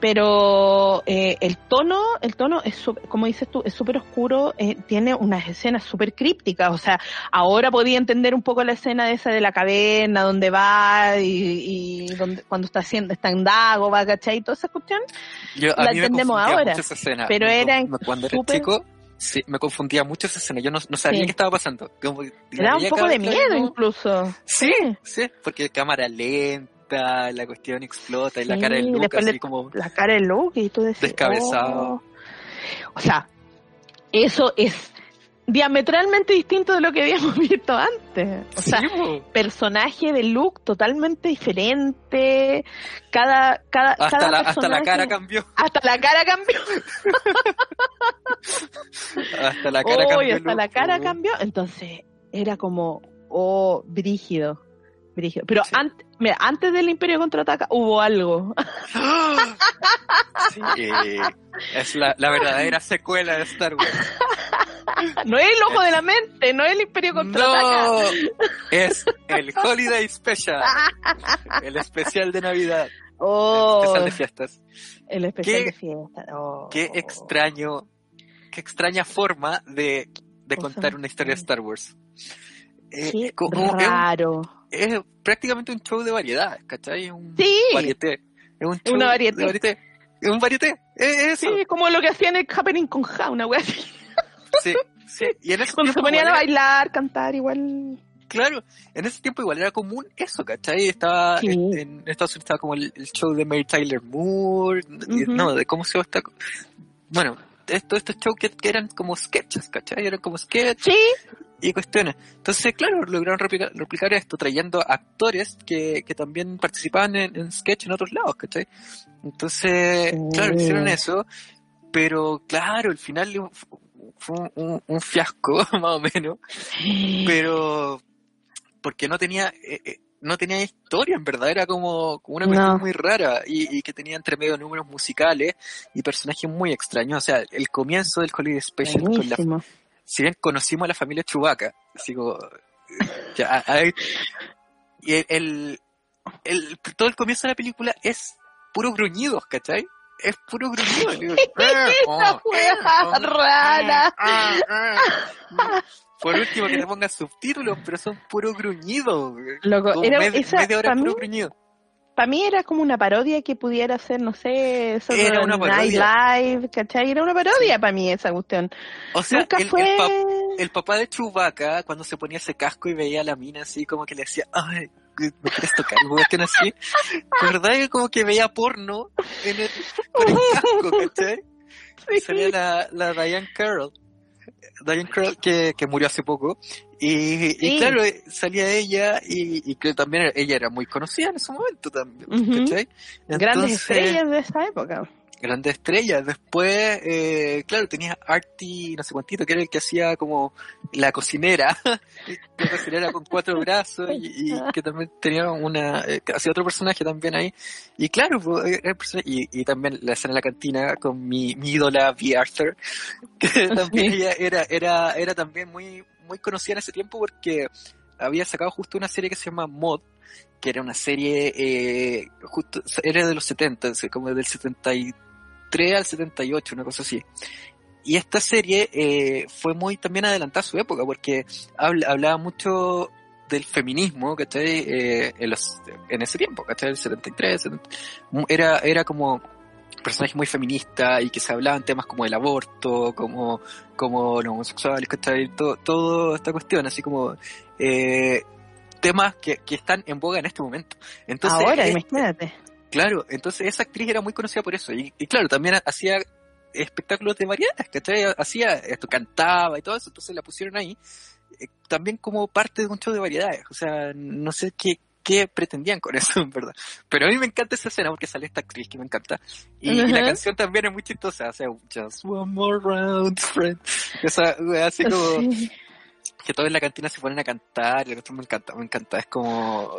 pero eh, el tono, el tono es, como dices tú, es súper oscuro, eh, tiene unas escenas súper crípticas, o sea, ahora podía entender un poco la escena esa de la caverna, donde va y, donde, cuando está haciendo, está en Dago, va, ¿cachai? Toda esa cuestión, la entendemos ahora, pero era cuando era chico, Sí, me confundía mucho esa escena. Yo no, sabía qué estaba pasando. Era un poco de miedo incluso. Sí, sí, porque cámara lenta, la cuestión explota y la cara de Luke así como... La cara de Luke y tú decís... Descabezado. Oh". O sea, eso es diametralmente distinto de lo que habíamos visto antes. O sea, personaje de Luke totalmente diferente. Cada, cada, hasta, la, hasta la cara cambió. Hasta la cara cambió. hasta la cara cambió. hasta la cara cambió. Entonces, era como, oh, brígido. Brígido. Pero antes, mira, antes del Imperio contraataca hubo algo. sí, es la, la verdadera secuela de Star Wars. no es el ojo de la mente, no es el Imperio contraataca. No, es el Holiday Special. el especial de Navidad. Oh, el especial de fiestas. El especial de fiestas. Oh. Qué extraño, qué extraña forma de, de contar una historia de Star Wars. Eh, raro. Es, prácticamente un show de variedad, ¿cachai? Un sí. varieté. Es un show una varieté. De varieté. Es un varieté. Es eso. Sí, como lo que hacían en Happening con Ja, una wea así. Sí, sí. Y en ese Cuando se ponían a bailar, cantar, igual. Claro, en ese tiempo igual era común eso, ¿cachai? Estaba en, Estados Unidos estaba como el, show de Mary Tyler Moore, no, de cómo se llama esta... Bueno, todos estos shows que, eran como sketches, ¿cachai? Eran como sketches sí. y cuestiones. Entonces, claro, lograron replicar, esto trayendo actores que, que también participaban en, en sketch en otros lados, ¿cachai? Entonces, claro, hicieron eso, pero claro, al final fue un, fiasco, más o menos, pero porque no tenía eh, eh, no tenía historia, en verdad, era como, una cuestión muy rara. Y, que tenía entre medio números musicales y personajes muy extraños. O sea, el comienzo del Holiday Special, con la, si bien conocimos a la familia Chewbacca, así como, ya, y el, el, todo el comienzo de la película es puro gruñidos, ¿cachai? Es puro gruñido. Esa juega rara. Por último, que te pongan subtítulos, pero son puro gruñidos. Loco, era, media hora puro gruñido. Para mí era como una parodia que pudiera ser, no sé, sobre era una Night Live, ¿cachai? Era una parodia para mí esa cuestión. O sea, el, fue... el, papá de Chewbacca, cuando se ponía ese casco y veía a la mina así, como que le decía, ay, me quieres tocar, no así. ¿Verdad que como que veía porno en el, con el casco, ¿cachai? Sí. Salía la, la Diane Carroll. Diane Carroll que, que murió hace poco. Y, y claro, salía ella y, y, que también ella era muy conocida en ese momento también, ¿cachai? Grandes estrellas de esa época grandes estrellas. Después, eh, claro, tenía Artie, no sé cuántito, que era el que hacía como la cocinera, la cocinera con cuatro brazos y, que también tenía una, eh, hacía otro personaje también ahí. Y claro, pues, y, y también la escena en la cantina con mi, mi ídola V. Arthur, que también ella era, era, era también muy, muy conocida en ese tiempo porque había sacado justo una serie que se llama Mod, que era una serie, eh, justo, era de los 70, como del 73 al 78, una cosa así. Y esta serie eh, fue muy también adelantada a su época, porque hablaba mucho del feminismo, ¿cachai? Eh, en, los, en ese tiempo, ¿cachai? El 73, era, era como personaje muy feminista y que se hablaban temas como el aborto, como, como los homosexuales, ¿cachai? Todo, toda esta cuestión, así como eh, temas que, que están en boga en este momento. Entonces, Ahora, imagínate. Claro, entonces esa actriz era muy conocida por eso. Y, claro, también hacía espectáculos de variedades, ¿cachai? Hacía esto, cantaba y todo eso, entonces la pusieron ahí eh, también como parte de un show de variedades. O sea, no sé qué, qué pretendían con eso, en verdad. Pero a mí me encanta esa escena porque sale esta actriz que me encanta. Y, la canción también es muy chistosa. O sea, just one more round, friend. Esa, así como que todos en la cantina se ponen a cantar, y esto me encanta, me encanta, es como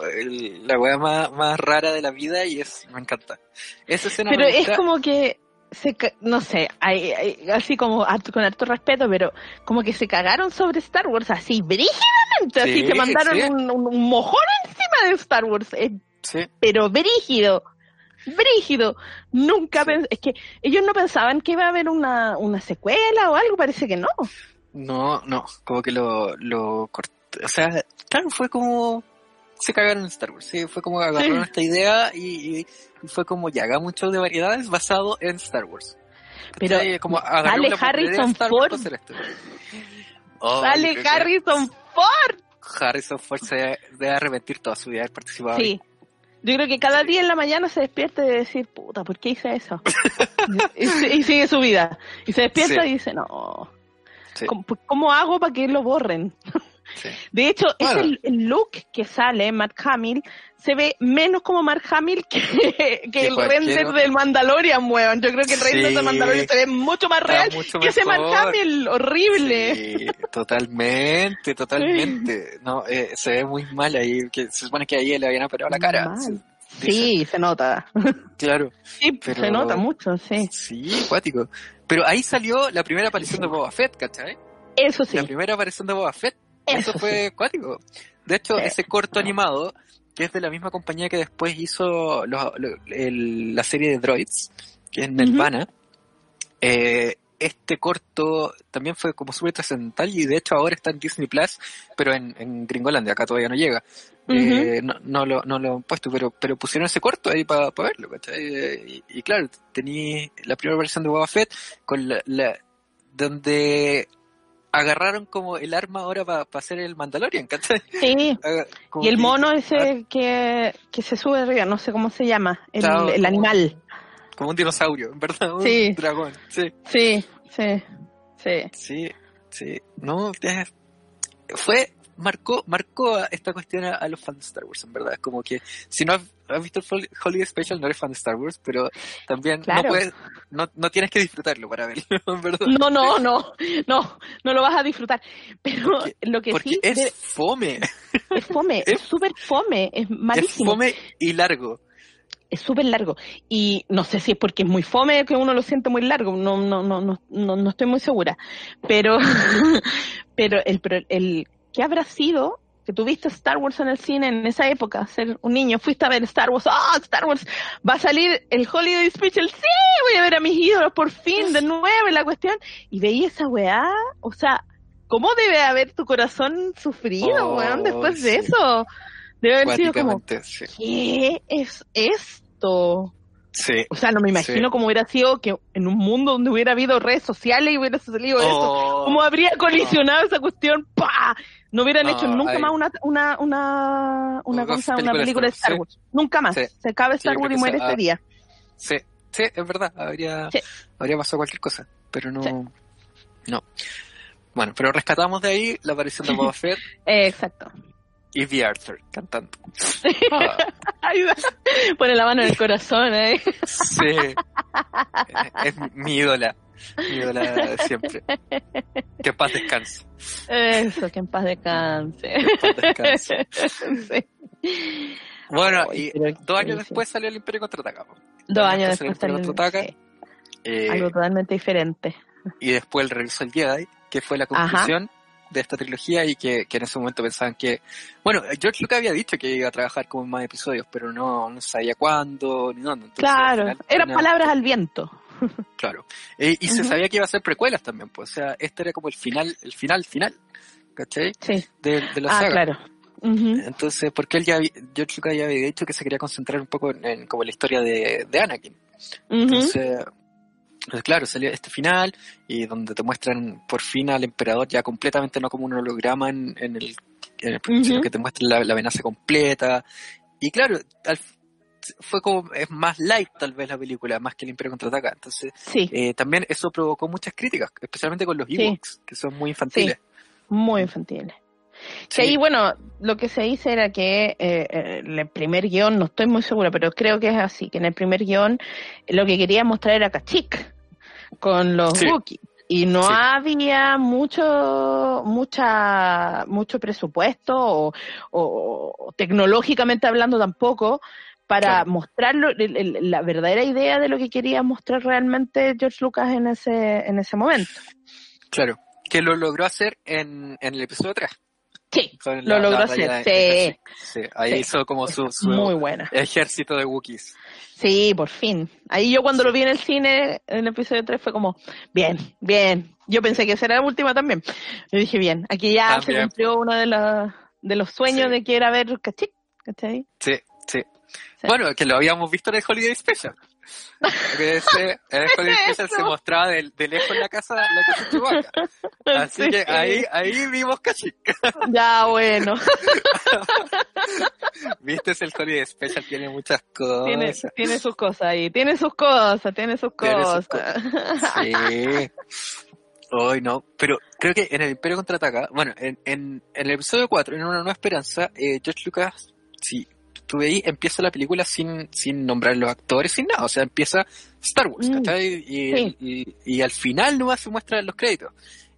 la weá más, más rara de la vida y es, me encanta. Esa escena Pero es como que se, no sé, hay- hay- así como con harto respeto, pero como que se cagaron sobre Star Wars así brígidamente, así Sí, se mandaron sí. un, un- mojón encima de Star Wars, eh, Sí, pero brígido, brígido. Nunca Sí. pens- es que ellos no pensaban que iba a haber una, una secuela o algo, parece que no. no, no, como que lo, lo corté. O sea, claro, fue como. Se cagaron en Star Wars, sí, fue como agarraron Sí. esta idea y, y- y fue como ya hagamos un show de variedades basado en Star Wars. Pero como sale de Harrison Ford. Oh, Sale Harrison Ford. Harrison Ford se debe, arrepentir toda su vida de haber participado. Sí. Yo creo que cada día en la mañana se despierta y decir, puta, ¿por qué hice eso? y, y sigue su vida. Y se despierta Sí. y dice, no, Sí. ¿cómo, ¿cómo hago para que lo borren? Sí. De hecho, Bueno. el look que sale, Mark Hamill, se ve menos como Mark Hamill que, que Que el render otro. del Mandalorian, weón. Yo creo que el render Sí. del Mandalorian se ve mucho más Está real mucho que ese Mark. Hamill, horrible. Sí, totalmente, totalmente. No, eh, se ve muy mal ahí, que se supone que ahí le habían operado la cara. Sí, se nota. Claro, Sí, Pero- se nota mucho, sí. sí, acuático. Pero ahí salió la primera aparición de Boba Fett, ¿cachai? Eso sí. La primera aparición de Boba Fett. Eso, fue acuático. De hecho, ese corto animado, que es de la misma compañía que después hizo los- lo- el- la serie de Droids, que es Nelvana, eh, este corto también fue como súper trascendental y de hecho ahora está en Disney Plus, pero en, en Gringolandia, acá todavía no llega. Eh, no, no lo, no lo han puesto, pero, pero pusieron ese corto ahí para verlo, ¿cachai? Y, y claro, tení la primera versión de Boba Fett con la, la- donde agarraron como el arma ahora para hacer el Mandalorian, ¿cachai? Sí. Como Y el mono ah, ese que, que se sube arriba, no sé cómo se llama, el, Claro, el como- animal. como un dinosaurio, en verdad, un Sí. dragón, sí. Sí, sí, sí. Sí, sí. No, fue, marcó, marcó esta cuestión a, a los fans de Star Wars, en verdad. Es como que, si no has, has visto el Hol- Holiday Special, no eres fan de Star Wars, pero también Claro. no puedes, no, no tienes que disfrutarlo para verlo, verdad. No, no, no, no, no lo vas a disfrutar. Pero Porque- lo que Porque sí es de- fome, es fome, es- es súper fome, es es malísimo. fome y largo. es súper largo. Y no sé si es porque es muy fome que uno lo siente muy largo, no, no, no, no, no, no estoy muy segura. Pero, pero el, el, ¿qué habrá sido que tuviste Star Wars en el cine en esa época? Ser un niño, fuiste a ver Star Wars, ¡ah, Star Wars! Va a salir el Holiday Special, sí, voy a ver a mis ídolos por fin, de nuevo, la cuestión. Y veía esa weá, o sea, ¿cómo debe haber tu corazón sufrido, Oh, weón, después de eso? Debe haber sido como, sí. ¿qué es esto? Sí. O sea, no me imagino Sí. cómo hubiera sido que en un mundo donde hubiera habido redes sociales y hubiera salido eso. Oh, ¿Cómo habría colisionado esa cuestión? ¡Pah! No hubieran No, hecho nunca hay- más una una una una, cosa, una película de Star Wars. Nunca más. Sí. Se acaba Star Wars y muere se- ese ah, día. Sí, sí, es verdad. Habría, habría pasado cualquier cosa, pero no. No. Bueno, pero rescatamos de ahí la aparición de Boba Fett exacto. y V. Arthur cantando. Ah, Pone la mano en el corazón, ¿eh? sí. Es mi ídola. Ídola de siempre. Que en paz descanse. Eso, que en paz descanse. Que en paz descanse. Sí. Bueno, y dos años después salió el Imperio Contraataca. Dos años salió el después salió Imperio Contraataca. sí, eh, algo totalmente diferente. y después el regreso al Jedi, que fue la Ajá. conclusión de esta trilogía y que, que en ese momento pensaban que, bueno, George Lucas había dicho que iba a trabajar como en más episodios, pero no, no sabía cuándo ni dónde. Entonces, Claro, final, eran palabras al viento. Claro. Eh, y se sabía que iba a ser precuelas también, pues, o sea, este era como el final, el final final, ¿cachai? Sí. De, de la Ah, saga. claro. Ujú. Entonces, porque él ya, George Lucas ya había dicho que se quería concentrar un poco en, en como la historia de, de Anakin. Entonces, pues claro, salió este final y donde te muestran por fin al emperador ya completamente no como un holograma en, en el, en el- Ujú. sino que te muestran la, la amenaza completa. Y claro, al- fue como, es más light tal vez la película, más que el Imperio Contraataca. Entonces, Sí, eh, también eso provocó muchas críticas, especialmente con los Sí. Ewoks, que son muy infantiles. muy infantiles. Sí. Que ahí, bueno, lo que se dice era que eh, el primer guion, no estoy muy segura, pero creo que es así, que en el primer guion lo que quería mostrar era Kashyyyk con los. Wookiees. Y no Sí. había mucho, mucha, mucho presupuesto o, o- o tecnológicamente hablando tampoco para Claro. el- el- la verdadera idea de lo que quería mostrar realmente George Lucas en ese en ese momento. Claro. Que lo logró hacer en, en el episodio 3. Sí, con lo la- logró la hacer. Sí, ahí Sí. hizo como su, su muy buena. ejército de Wookiees. Sí, por fin. Ahí yo cuando lo vi en el cine, en el episodio 3, fue como, bien, bien. Yo pensé que esa era la última también. Yo dije, bien, aquí ya se cumplió uno de los, de los sueños Sí. de que era ver Cachín, ¿cachai? Sí, sí. Sí. Bueno, que lo habíamos visto en el Holiday Special. Ese, en el Holiday Special se mostraba de, de lejos la casa, la casa de Chewbacca. Así Sí. que ahí, ahí vimos Kashyyyk. Ya, bueno. Viste, es el Holiday Special, tiene muchas cosas. tiene, tiene sus cosas ahí. Tiene sus cosas, tiene sus Tiene sus cosas. Sí. Hoy no, pero creo que en el Imperio Contraataca, bueno, en, en, en el episodio 4, en Una Nueva Esperanza, eh, George Lucas, si estuve ahí, empieza la película sin, sin nombrar los actores, sin nada, o sea, empieza Star Wars, Mm, ¿cachai? Y, sí. y, y al final nomás se muestran los créditos.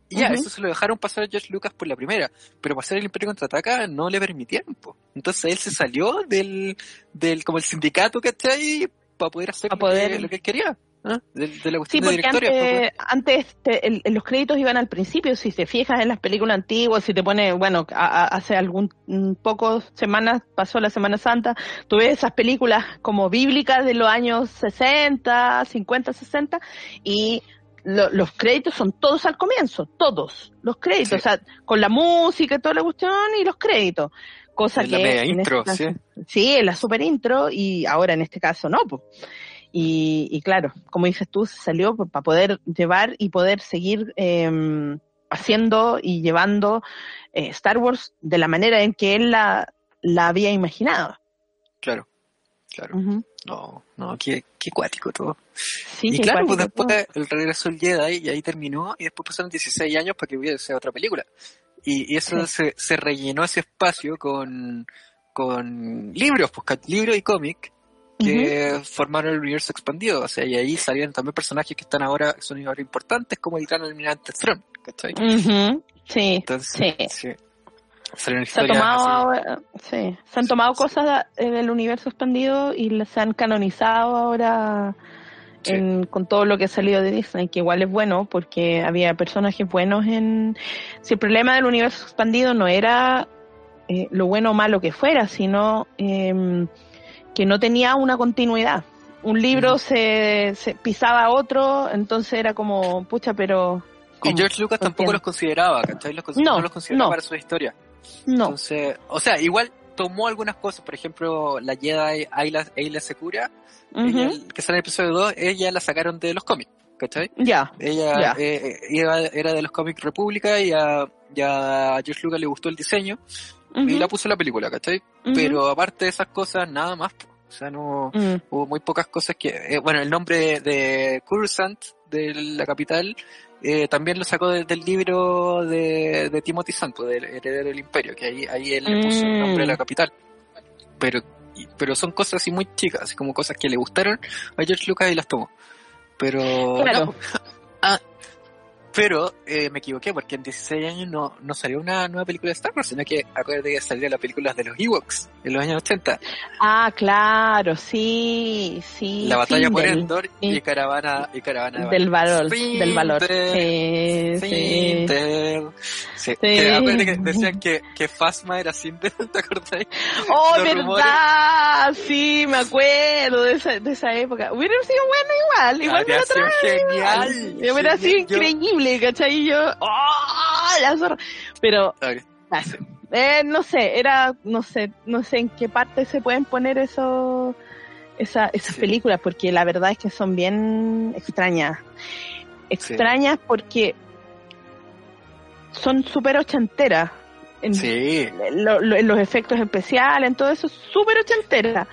Y ya, eso se lo dejaron pasar a George Lucas por la primera, pero pasar el Imperio Contraataca no le permitieron, po. Entonces él se salió del, del, como el sindicato, ¿cachai? Para poder hacer Pa' lo, poder- que, lo que él quería. ¿Ah? De, de la Sí, cuestión porque directoria. pa' poder- antes, antes te- el- los créditos iban al principio, si te fijas en las películas antiguas, si te pone, bueno, a- a- hace algún mm, pocos semanas pasó la Semana Santa, tú ves esas películas como bíblicas de los años 60, 50, 60 y lo- los créditos son todos al comienzo, todos los créditos, Sí. o sea, con la música y toda la cuestión y los créditos. Cosa En que la media en intro, este caso- sí. Sí, en la super intro y ahora en este caso no. po. Y, y claro, como dices tú, se salió para poder llevar y poder seguir eh, haciendo y llevando eh, Star Wars de la manera en que él la, la había imaginado. Claro, claro. No, no, qué, qué cuático todo. Sí, y claro, pues después el regreso del Jedi y ahí terminó y después pasaron 16 años para que hubiese otra película. Y, y eso Sí. se, se rellenó ese espacio con, con libros, pues libros y cómic que formaron el universo expandido. O sea, y ahí salieron también personajes que están ahora, son ahora importantes como el gran almirante ¿cachai? todo. Ujú. Sí, Entonces, sí. sí. Se, historias tomado sí, se han tomado cosas de- del universo expandido y las han canonizado ahora en- con todo lo que ha salido de Disney, que igual es bueno porque había personajes buenos en... Si el problema del universo expandido no era eh, lo bueno o malo que fuera, sino em, que no tenía una continuidad. Un libro se, se pisaba a otro, entonces era como, pucha, pero... Y. George Lucas tampoco los consideraba, ¿cachai? Los No, no los consideraba no. para su historia. No, Entonces, o sea, igual tomó algunas cosas, por ejemplo, la Jedi Ayla, Ayla Secura, ella, que sale en el episodio 2, ella la sacaron de los cómics, ¿cachai? ya, Ella eh, eh, era de los cómics República y a, y a George Lucas le gustó el diseño y la puso en la película, ¿cachai? ujú. Pero aparte de esas cosas, nada más. O sea, no Mm. hubo muy pocas cosas que... eh, bueno, el nombre de, de Coruscant, de la capital, eh, también lo sacó de- del libro de, de Timothy Santo, del heredero del imperio, que ahí, ahí él le puso el nombre de la Mm. capital. Pero, pero son cosas así muy chicas, así como cosas que le gustaron a George Lucas y las tomó. Pero... Claro. no. Ah, pero eh, me equivoqué porque en 16 años no, no salió una nueva película de Star Wars, sino que acuérdate que salió la película de los Ewoks en los años 80. Ah, claro, sí, sí. La batalla por Endor y sí. caravana y caravana de Del valor, Findel, del valor. Sí, sí. Findel. Sí. Sí. Que acuérdate que decían que, que Fasma era Sindel, ¿te acordás? Oh, Los rumores. verdad, sí, me acuerdo de esa, de esa época. Hubiera sido bueno igual, igual me lo trae. genial. Hubiera sido. Yo- increíble, ¿cachai? Y yo, ¡oh! La zorra. Pero, ah, eh, no sé, era, no sé, no sé en qué parte se pueden poner eso, esa, esas Sí. películas, porque la verdad es que son bien extrañas. Extrañas porque son súper ochenteras. En, Sí, lo- lo- en los efectos especiales, en todo eso, súper ochentera.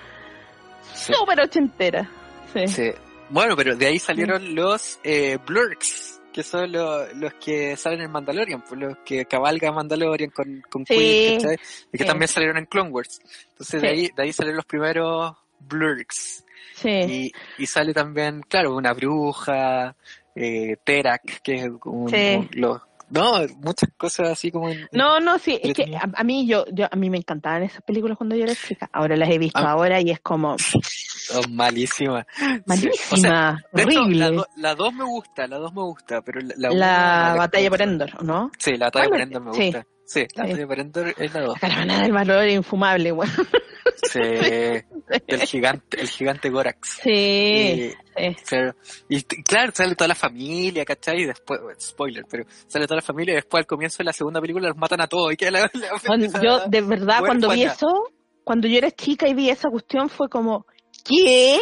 Súper ochentera. Sí. sí. Bueno, pero de ahí salieron los eh, Blurks, que son lo- los que salen en Mandalorian, pues los que cabalgan Mandalorian con, con Sí, Queen, ¿cachai? Y que sí. también salieron en Clone Wars. Entonces de ahí, de ahí salieron los primeros Blurks. Sí. Y, y sale también, claro, una bruja, eh, Terak, que es un, un- los, No, muchas cosas así como en... No, no, sí, es que a, a mí yo, yo, a mí me encantaban esas películas cuando yo era chica. Ahora las he visto Ah. ahora y es como Oh, malísima. malísima, O sea, hecho, horrible. la, do- la dos me gusta, la dos me gusta, pero la, la, la batalla por. Endor, ¿o ¿no? Sí, la batalla por. Endor me Sí. gusta. Sí, la Sí. batalla por Endor es la dos. La caravana del valor infumable, güey. Sí, el gigante, el gigante Gorax. Sí, Y, sí. claro, y claro, sale toda la familia, ¿cachai? Y después, spoiler, pero sale toda la familia y después al comienzo de la segunda película los matan a todos. Y queda la, la- Cuando- yo, de verdad, cuando vi eso, cuando yo era chica y vi esa cuestión, fue como, ¿qué?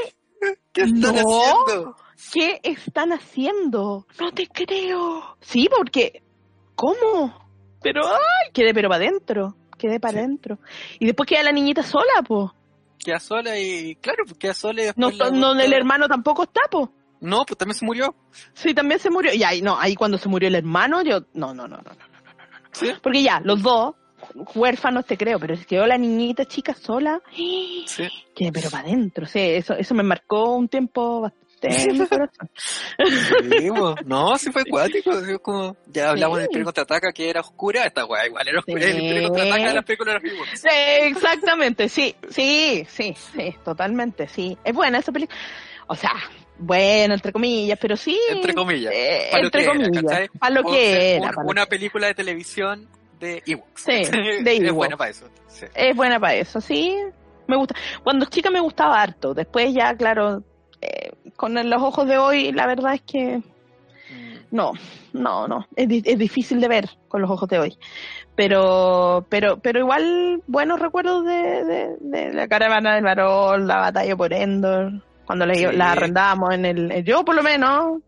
¿Qué están No. haciendo? ¿Qué están haciendo? No te creo. Sí, porque, ¿cómo? Pero, ay, quedé pero para adentro, quedé para Sí. adentro. Y después queda la niñita sola, po. Queda sola y, claro, pues queda sola y No, la- no, el hermano tampoco está, po. No, pues también se murió. Sí, también se murió. Y ahí, no, ahí cuando se murió el hermano, yo, no, no, no, no, no. Sí. Porque ya, los dos, huérfanos te creo, pero se quedó la niñita chica sola. Sí. Que, pero para adentro, sí, eso, eso me marcó un tiempo bastante en mi corazón. Sí, po. no, sí fue como, ya hablamos Sí. del Imperio Contraataca que era oscura, esta weá igual era oscura. Sí. El Imperio Contraataca de las películas de. Sí, exactamente, sí, sí, sí, sí, totalmente, sí. Es buena esa película. O sea, bueno, entre comillas, pero sí. Entre comillas. eh, Pa' lo que era. Para lo O que sea, era. un- pa' lo una que- película de televisión de Ewoks. Sí, de Es Ewoks. buena para eso. Sí. Es buena para eso, sí. Me gusta. Cuando chica me gustaba harto. Después ya, claro, con los ojos de hoy, la verdad es que Mm. no, no, no. Es, di- es difícil de ver con los ojos de hoy. Pero, pero, pero igual buenos recuerdos de, de, de la caravana del varón, la batalla por Endor, cuando Sí. la arrendábamos en el, yo por lo menos,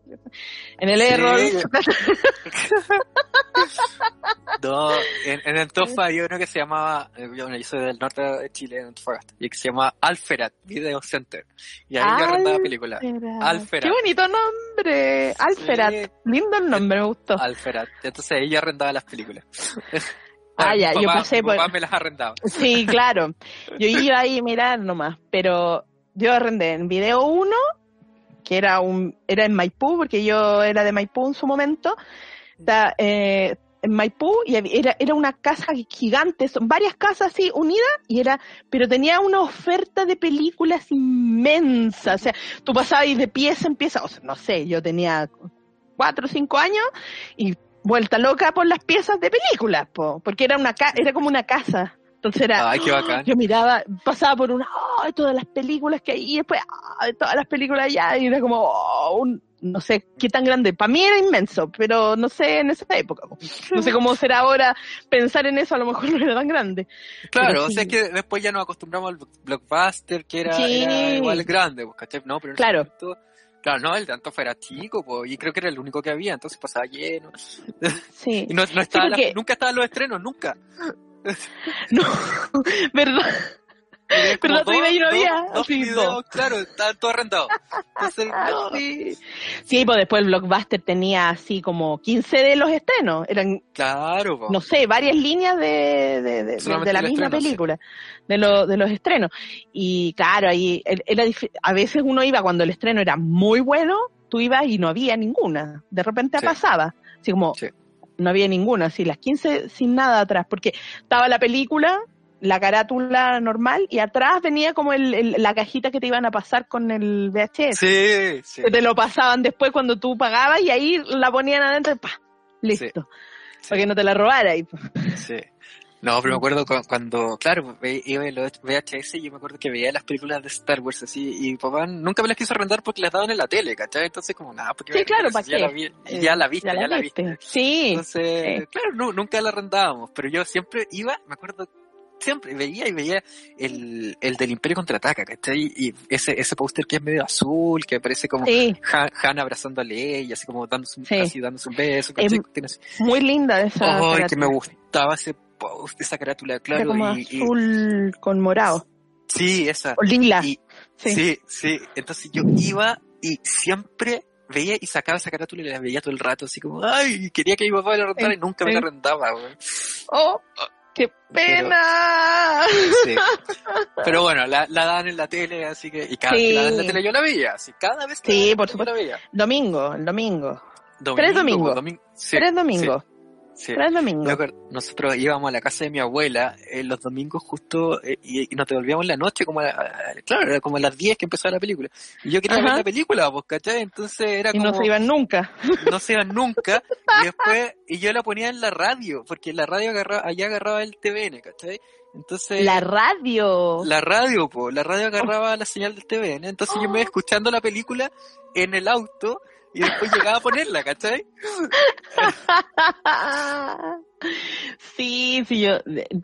en el Sí. Errol. No, en, en Antofa había uno que se llamaba, eh, yo, bueno, yo soy del norte de Chile, en Antofagasta, y que se llama Alferat Video Center. Y ahí yo arrendaba películas. Alferat. Qué bonito nombre. Alferat. Sí, Lindo el nombre, me gustó. Alferat. Entonces ahí yo arrendaba las películas. Ah, ya, yo papá- pasé mi por- papá me las arrendaba. Sí, claro. Yo iba ahí a mirar nomás, pero yo arrendé en video 1, que era un era en Maipú, porque yo era de Maipú en su momento. Está, eh, en Maipú y era, era una casa gigante, son varias casas así unidas, y era, pero tenía una oferta de películas inmensa. O sea, tú pasabas de pieza en pieza, o sea, no sé, yo tenía cuatro o cinco años y vuelta loca por las piezas de películas, po, porque era una ca- era como una casa. Entonces era, Ay, qué bacán. yo miraba, pasaba por una, ¡ay! todas las películas que hay, y después, ¡ay! todas las películas allá, y era como, oh, un- no sé qué tan grande. Para mí era inmenso, pero no sé en esa época. po. No sé cómo será ahora pensar en eso, a lo mejor no era tan grande. Claro, o sea, sí. es que después ya nos acostumbramos al blockbuster, que era, Sí. era igual grande, pues, ¿cachai? No, pero en ese Claro. momento- claro, no, el de Antofa era chico, pues, y creo que era el único que había, entonces pasaba lleno. Sí. Y no, no estaba porque- nunca estaban los estrenos, nunca. No, ¿verdad? Pero otro día yo no dos- había, dos sí, videos, dos. claro, estaban todos arrendados. Entonces, Ah, no. sí. Sí, pues después el Blockbuster tenía así como 15 de los estrenos. Eran, Claro, po. no sé, varias líneas de, de, de- la misma estreno, sí. película, de, lo, de los estrenos. Y claro, ahí er- era a veces uno iba cuando el estreno era muy bueno, tú ibas y no había ninguna. De repente Sí. pasaba. Así como. No había ninguna, así las 15 sin nada atrás, porque estaba la película, la carátula normal, y atrás venía como el, el- la cajita que te iban a pasar con el VHS. Sí, sí. Que te lo pasaban después cuando tú pagabas y ahí la ponían adentro y pa, listo. sí. Para que no te la robara. Y, Sí. No, pero me acuerdo cu- cuando, claro, ve- iba en los VHS y yo me acuerdo que veía las películas de Star Wars así y papá nunca me las quiso arrendar porque las daban en la tele, ¿cachai? Entonces como nada, porque Sí, claro, ¿para ya qué? la, vi- ya la viste, ya, la viste. Sí, Entonces, sí. claro, no, nunca la arrendábamos, pero yo siempre iba, me acuerdo, siempre veía y veía el, el del Imperio Contraataca, ¿cachai? Y ese, ese póster que es medio azul, que parece como sí, Han, Han abrazando a Leia, así como dándose un, Sí. así dándose un beso, así- muy linda esa. Ay, que me gustaba ese post, esa carátula, Era claro. como y, y- azul con morado. sí, esa. O lila. Y, sí. sí. sí, Entonces yo iba y siempre veía y sacaba esa carátula y la veía todo el rato, así como, ay, quería que mi papá me la rentara y nunca me la rentaba, güey. ¡Oh! ¡Qué pena! Sí. Pero bueno, la, la daban en la tele, así que, y cada Sí. vez que la daban en la tele yo la veía, así, cada vez que Sí, la por yo la veía. Domingo, el domingo. Domingo, Tres domingos. domingo, sí, Tres domingos. Sí. Domingos. acuerdo, nosotros íbamos a la casa de mi abuela eh, los domingos justo eh, y, y nos devolvíamos en la noche como a, a- claro, era como a las 10 que empezaba la película. Y yo quería Ajá. ver la película, pues, ¿cachai? Entonces era Y como, no se iban nunca. no se iban nunca. Y después, y yo la ponía en la radio, porque la radio agarraba, allá agarraba el TVN, ¿cachai? Entonces, La radio. la radio, po, la radio agarraba la señal del TVN. Entonces yo me iba escuchando la película en el auto y después llegaba a ponerla, ¿cachai? Sí, sí, yo,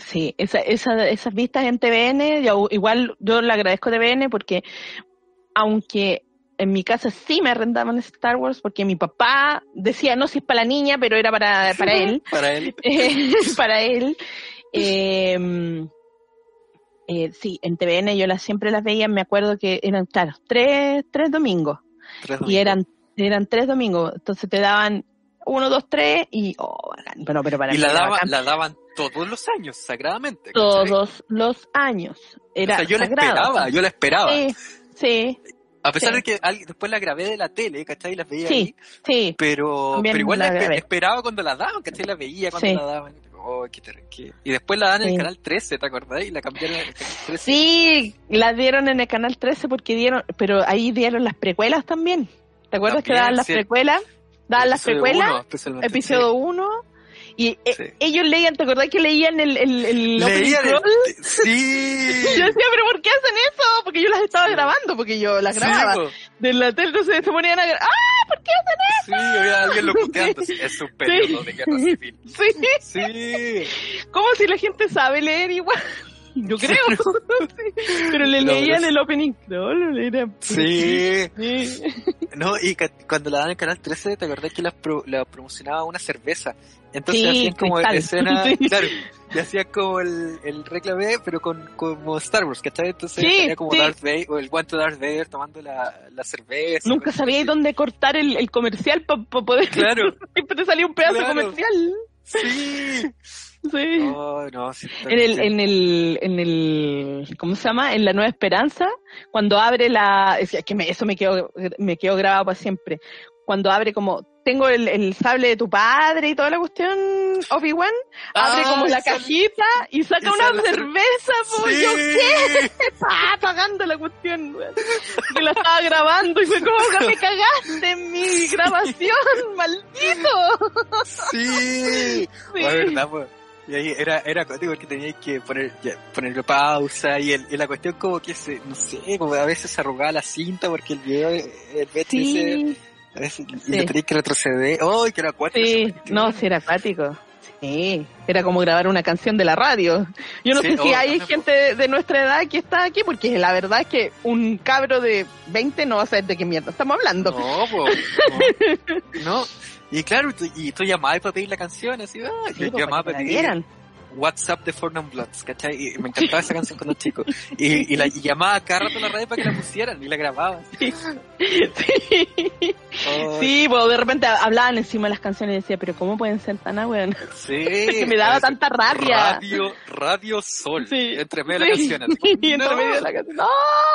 sí, esa, esa, esas vistas en TVN, yo, igual yo le agradezco a TVN porque aunque en mi casa sí me arrendaban Star Wars porque mi papá decía, no, si es para la niña, pero era para, para él, Para él. eh, para él. Eh, eh, sí, en TVN yo las, siempre las veía, me acuerdo que eran, claro, tres, tres domingos Tres y eran, eran tres domingos, entonces te daban uno, dos, tres y, oh, bacán. pero, pero para Y la, bacán. la daban todos los años, sagradamente. ¿cachai? todos los años. Era o sea, yo la esperaba, yo la esperaba. Sí, sí, A pesar sí. de que alguien- después la grabé de la tele, ¿cachai? Y las veía Sí, ahí. sí. Pero, También pero igual la esperaba cuando la daban, ¿cachai? La veía cuando Sí. la daban. Oh, qué Y después la dan en el canal 13, ¿te acordás? Y la cambiaron en el canal 13. Sí, la dieron en el canal 13 porque dieron, pero ahí dieron las precuelas también. ¿Te acuerdas que daban las sí. precuelas? Daban las Episodio precuelas, episodio 1. Y eh, Sí. ellos leían, ¿te acordás que leían el, el, el sí. opening Leía de- crawl? Sí. Yo decía, pero ¿por qué hacen eso? Porque yo las estaba Sí. grabando, porque yo las Sí, grababa. po. de la tele, entonces se ponían a grabar. ¡Ah! ¿Por qué hacen Sí, había alguien locuteando. Sí, es un periodo de guerra civil. eso? Sí. Sí. Como si la gente sabe leer igual. Yo creo. Pero le No, leían pero- el opening crawl, era- Sí. Sí. No, y cuando la dan en Canal 13, ¿te acordás que la, pro- la promocionaba una cerveza? Entonces Sí, hacían como Cristal. escena, Sí. claro, y hacían como el, el reclame, pero con como Star Wars, ¿cachai? Entonces Sí, salía como. Darth Vader, o el guante de Darth Vader tomando la, la cerveza. Nunca sabía dónde cortar el, el comercial para poder. Claro, Siempre te salía un pedazo Claro. comercial. sí. Sí. Oh, no, sí, En el, en el, en el, ¿cómo se llama? En la Nueva Esperanza, cuando abre la, es que me- eso me quedó, me quedó grabado para siempre. Cuando abre como, tengo el, el sable de tu padre y toda la cuestión, Obi-Wan, abre Ah, como la esa- cajita y saca y una la cerveza, Sí. yo qué, estaba apagando la cuestión, que la estaba grabando y fue como que me cagaste en mi grabación, maldito. Sí. Sí. La verdad, pues. Y ahí era, era digo que teníais que poner, ya, ponerle pausa y, el, y la cuestión como que se, no sé, como a veces se arrugaba la cinta porque el video, el VHS, Sí, a veces, Sí. y lo que retroceder. ¡Ay, que era cuatro! Sí, no, sí era acuático. Sí, era como grabar una canción de la radio. Yo no Sí, sé si oh, hay no, gente de, de nuestra edad que está aquí, porque la verdad es que un cabro de 20 no va a saber de qué mierda estamos hablando. No, po, no. No. Y claro, tú, y tú llamabas para pedir la canción, así, ah, Sí, yo pues, llamaba para que pedir. WhatsApp de Non Bloods, ¿cachai? Y me encantaba esa canción cuando chico. Y, y la y llamaba cada rato a la radio para que la pusieran y la grababa. Sí. Oh, Sí, pues de repente hablaban encima de las canciones y decía, pero ¿cómo pueden ser tan weón? Sí. que me daba tanta rabia. Radio, Radio Sol. Sí. Entre medio de la Sí. canción. así. Y entre No. medio de la canción, no,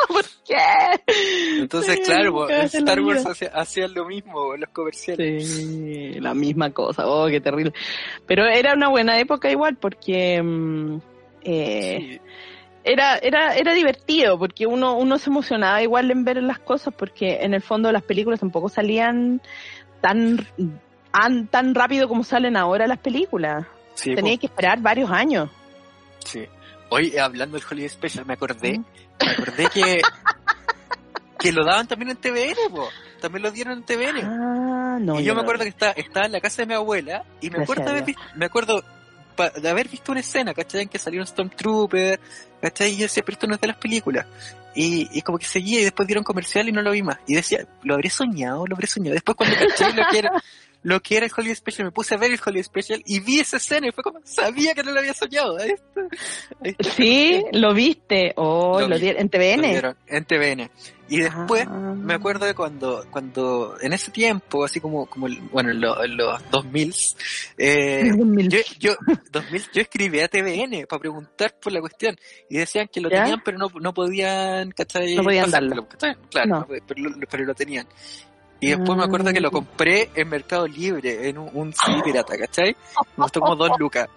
¿por qué? Entonces, Sí, claro, en la Star Wars hacía- hacían lo mismo los comerciales. Sí, la misma cosa, oh, qué terrible. Pero era una buena época igual porque mm, eh, Sí. era, era, era divertido porque uno, uno se emocionaba igual en ver las cosas porque en el fondo las películas tampoco salían tan, an- tan rápido como salen ahora las películas. Sí, Tenía que esperar varios años. sí. Hoy, hablando del Holiday Special, me acordé, me acordé que, que lo daban también en TVN, po. También lo dieron en TVN. Ah, no. y yo me acuerdo que estaba, estaba en la casa de mi abuela y me Gracias acuerdo, haber me acuerdo pa- de haber visto una escena, ¿cachai? En que salió un Stormtrooper, ¿cachai? Y yo decía, pero esto no es de las películas. Y, y como que seguía y después dieron comercial y no lo vi más. Y decía, ¿lo habré soñado? ¿Lo habré soñado? Después cuando caché lo que era, lo que era el Holiday Special, me puse a ver el Holiday Special y vi esa escena y fue como, sabía que no lo había soñado. Ahí está. Ahí está. Sí, lo viste. Oh, Lo lo, vi. en Lo TVN. dieron en TVN. Y después, Ah. me acuerdo de cuando, cuando en ese tiempo, así como, como bueno, en, lo- en los 2000, eh, yo, yo, 2000, yo escribí a TVN para preguntar por la cuestión y decían que lo ¿Ya? tenían, pero no, no podían, ¿cachai? No podían darlo. Claro, No. no, pero, lo, pero lo tenían. Y después me acuerdo que lo Mm. compré en Mercado Libre, en un, un CD pirata, ¿cachai? Me costó como dos lucas.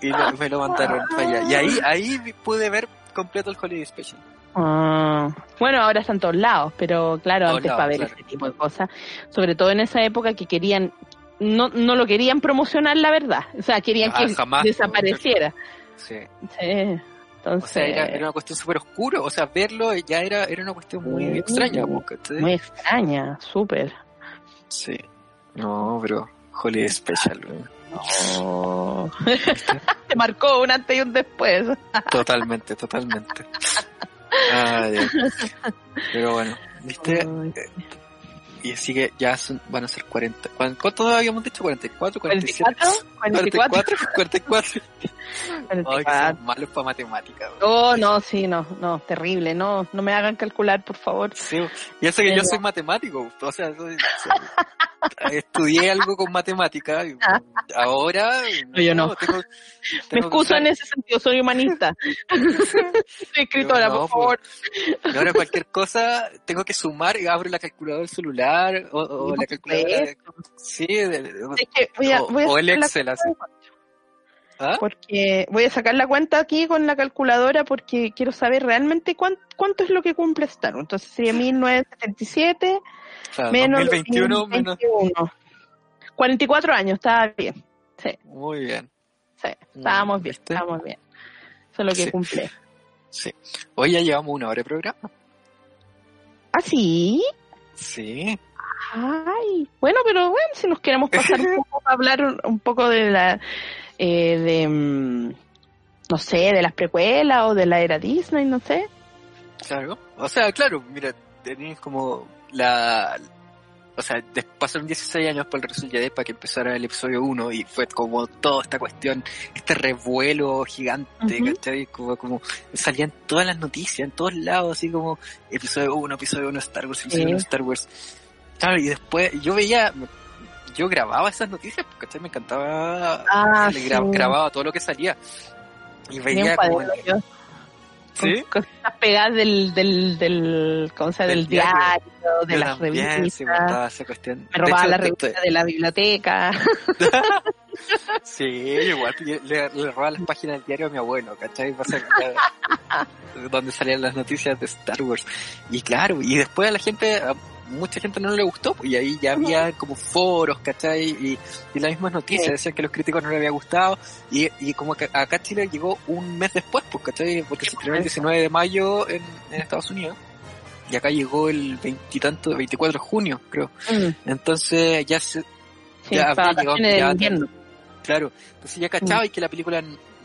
Y lo- me lo mandaron para allá. Y ahí, ahí pude ver completo el Holiday Special. Ah, bueno, ahora están todos lados, pero claro, Todos antes lados, para ver claro. ese tipo de cosas, sobre todo en esa época que querían, no, no lo querían promocionar la verdad, o sea, querían Ah, que jamás, desapareciera. Sí. Sí. O sea, era, era una cuestión súper oscura. O sea, verlo ya era, era una cuestión muy extraña, muy extraña, súper. Sí. No, pero Holiday Special. Oh. Te marcó un antes y un después. Totalmente, totalmente. Ay, Dios. pero bueno, ¿viste? Ay, Y así que ya son, van a ser 40. ¿Cuán- ¿Cuánto habíamos dicho? ¿44? ¿47? 44, 44, 44. Ay, que 44. son malos para matemáticas. Oh, no, sí, no, no, terrible, no, no me hagan calcular, por favor. Sí, y eso que yo soy matemático, o sea, soy- soy- estudié algo con matemática, y ahora No, yo no. tengo- Me tengo que excuso en ese sentido, soy humanista. soy escritora, No, por favor. y ahora cualquier cosa tengo que sumar y abro la calculadora del celular o, o la calculadora de, sí, de- de- Es que voy a, o, voy a o el Excel cuenta, ¿Ah? Porque voy a sacar la cuenta aquí con la calculadora porque quiero saber realmente cuán- cuánto es lo que cumple Star. Entonces sería 1977 O sea, menos 2021 menos 2021. 44 años, estaba bien. Sí, muy bien. sí, estábamos bien, ¿Viste? estábamos bien. Eso es lo que Sí. cumple. Sí. Hoy ya llevamos una hora de programa. ¿Ah, sí? Sí. Ay, bueno, pero bueno, si nos queremos pasar un poco a hablar un, un poco de la, eh, de, mm, no sé, de las precuelas o de la era Disney, no sé. Claro. O sea, claro, mira, tenéis como la... O sea, pasaron 16 años por el Resuel Jedi para que empezara el episodio 1 y fue como toda esta cuestión, este revuelo gigante. ¿cachai? Como, como salían todas las noticias en todos lados, así como episodio 1, episodio 1 Star Wars, episodio Sí. 1 Star Wars. Claro, y después yo veía, yo grababa esas noticias, porque ¿cachai? me encantaba, Ah, le sí. grababa todo lo que salía. Y veía como... ¿Sí? con cosas pegadas del, del, del, ¿cómo se llama? Del del diario, de Yo las también, sí, me revistas. esa cuestión. me robaba De la hecho, revista de la biblioteca. Sí, igual le, le, robaba las páginas del diario a mi abuelo, ¿cachai? Donde salían las noticias de Star Wars. Y claro, y después la gente, mucha gente no le gustó, y ahí ya había como foros, ¿cachai? Y, y las mismas noticias decían que los críticos no les había gustado, y, y como que acá Chile llegó un mes después, pues, ¿cachai? Porque se estrenó el 19 de mayo en, en Estados Unidos. Y acá llegó el veintitanto, 24 de junio, creo. Mm, Entonces ya se, sí, Ya había llegado- ya-. Claro, entonces ya cachaba y que la película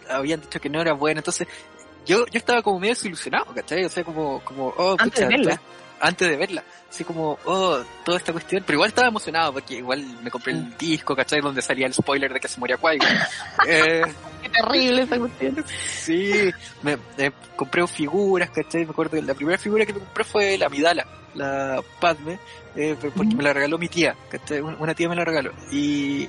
habían dicho que no era buena, entonces yo yo estaba como medio desilusionado, ¿cachai? O sea, como, como oh, Antes pucha, de verla. entonces- antes de verla, así como, oh, toda esta cuestión, pero igual estaba emocionado porque igual me compré el disco, ¿cachai? Donde salía el spoiler de que se moría Qui. eh, Qué terrible esa cuestión. sí, me, compré figuras, ¿cachai? Me acuerdo que la primera figura que me compré fue la Amidala, la Padme, eh, porque me la regaló mi tía, ¿cachai? Un- Una tía me la regaló. Y,